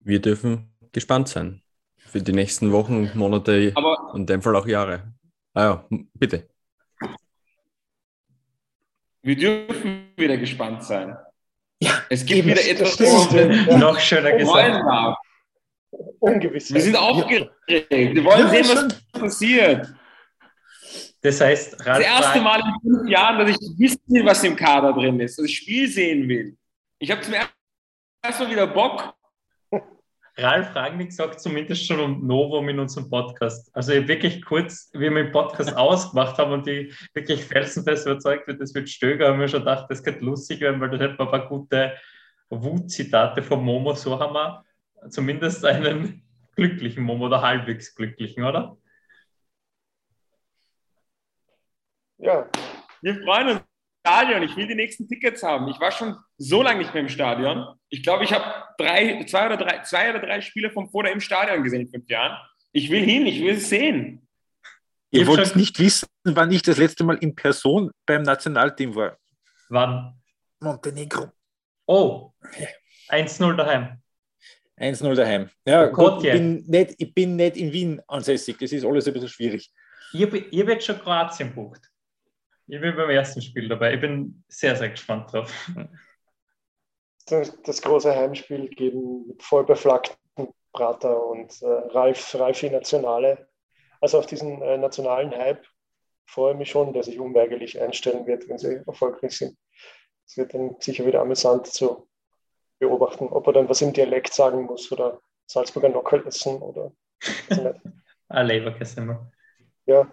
Wir dürfen gespannt sein für die nächsten Wochen, Monate Aber und in dem Fall auch Jahre. Ah ja, bitte. Wir dürfen wieder gespannt sein. Ja, Es gibt wieder etwas, was Ja. Noch schöner gesagt. darf. Ungewiss. Wir sind aufgeregt. Wir wollen Ja, sehen, was passiert. Das heißt, Das Ralf erste fragt- Mal in fünf Jahren, dass ich wissen will, was im Kader drin ist, dass ich das Spiel sehen will. Ich habe zum ersten Mal wieder Bock. Ralf Rangnick sagt zumindest schon um Novum in unserem Podcast. Also wirklich kurz, wie wir den Podcast ausgemacht haben und die wirklich felsenfest überzeugt wird, das wird Stöger, haben wir schon gedacht, das könnte lustig werden, weil da hätten wir ein paar gute Wut-Zitate von Momo. So haben wir zumindest einen glücklichen Momo oder halbwegs glücklichen, oder? Ja, Wir freuen uns. Stadion. Ich will die nächsten Tickets haben. Ich war schon so lange nicht mehr im Stadion. Ich glaube, ich habe drei, zwei, oder drei, zwei oder drei Spiele vom Foda im Stadion gesehen in fünf Jahren. Ich will hin, ich will es sehen. Ihr Ich wollt schon- nicht wissen, wann ich das letzte Mal in Person beim Nationalteam war. Wann? Montenegro. Oh, 1-0 daheim. 1-0 daheim. Ja, gut, Gott, ich, bin nicht, ich bin nicht in Wien ansässig. Das ist alles ein bisschen schwierig. Ich habe ich hab jetzt schon Kroatien bucht. Ich bin beim ersten Spiel dabei. Ich bin sehr, sehr gespannt drauf. das, das große Heimspiel gegen mit voll beflaggten Prater und äh, Ralf, Ralfi Nationale. Also auf diesen äh, nationalen Hype freue ich mich schon, der sich unweigerlich einstellen wird, wenn sie erfolgreich sind. Es wird dann sicher wieder amüsant zu beobachten, ob er dann was im Dialekt sagen muss oder Salzburger Nockerl essen oder. Ah, Leverkusen immer. ja,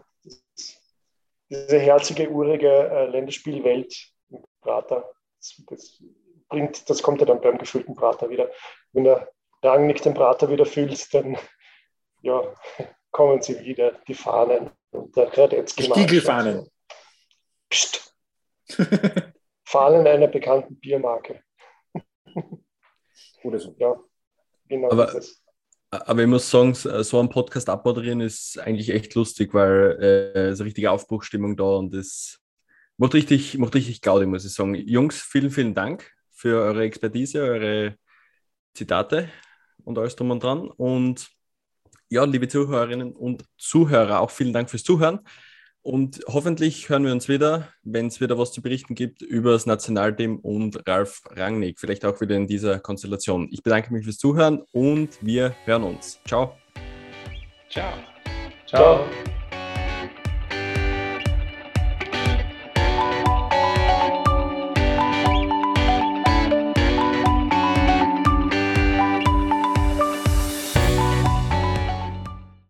diese herzige, urige äh, Länderspielwelt im Prater, das, das, bringt, das kommt ja dann beim gefühlten Prater wieder. Wenn der Rangnick den Prater wieder fühlt, dann ja, kommen sie wieder, die Fahnen und der Radetzky. Stiegelfahnen. Psst. Fahnen einer bekannten Biermarke. Oder so. Ja, genau Aber- das ist. Aber ich muss sagen, so einen Podcast abmoderieren ist eigentlich echt lustig, weil äh, eine richtige Aufbruchstimmung da und es macht richtig, macht richtig Gaudi, muss ich sagen. Jungs, vielen, vielen Dank für eure Expertise, eure Zitate und alles drum und dran. Und ja, liebe Zuhörerinnen und Zuhörer, auch vielen Dank fürs Zuhören. Und hoffentlich hören wir uns wieder, wenn es wieder was zu berichten gibt über das Nationalteam und Ralf Rangnick. Vielleicht auch wieder in dieser Konstellation. Ich bedanke mich fürs Zuhören und wir hören uns. Ciao. Ciao. Ciao. Ciao.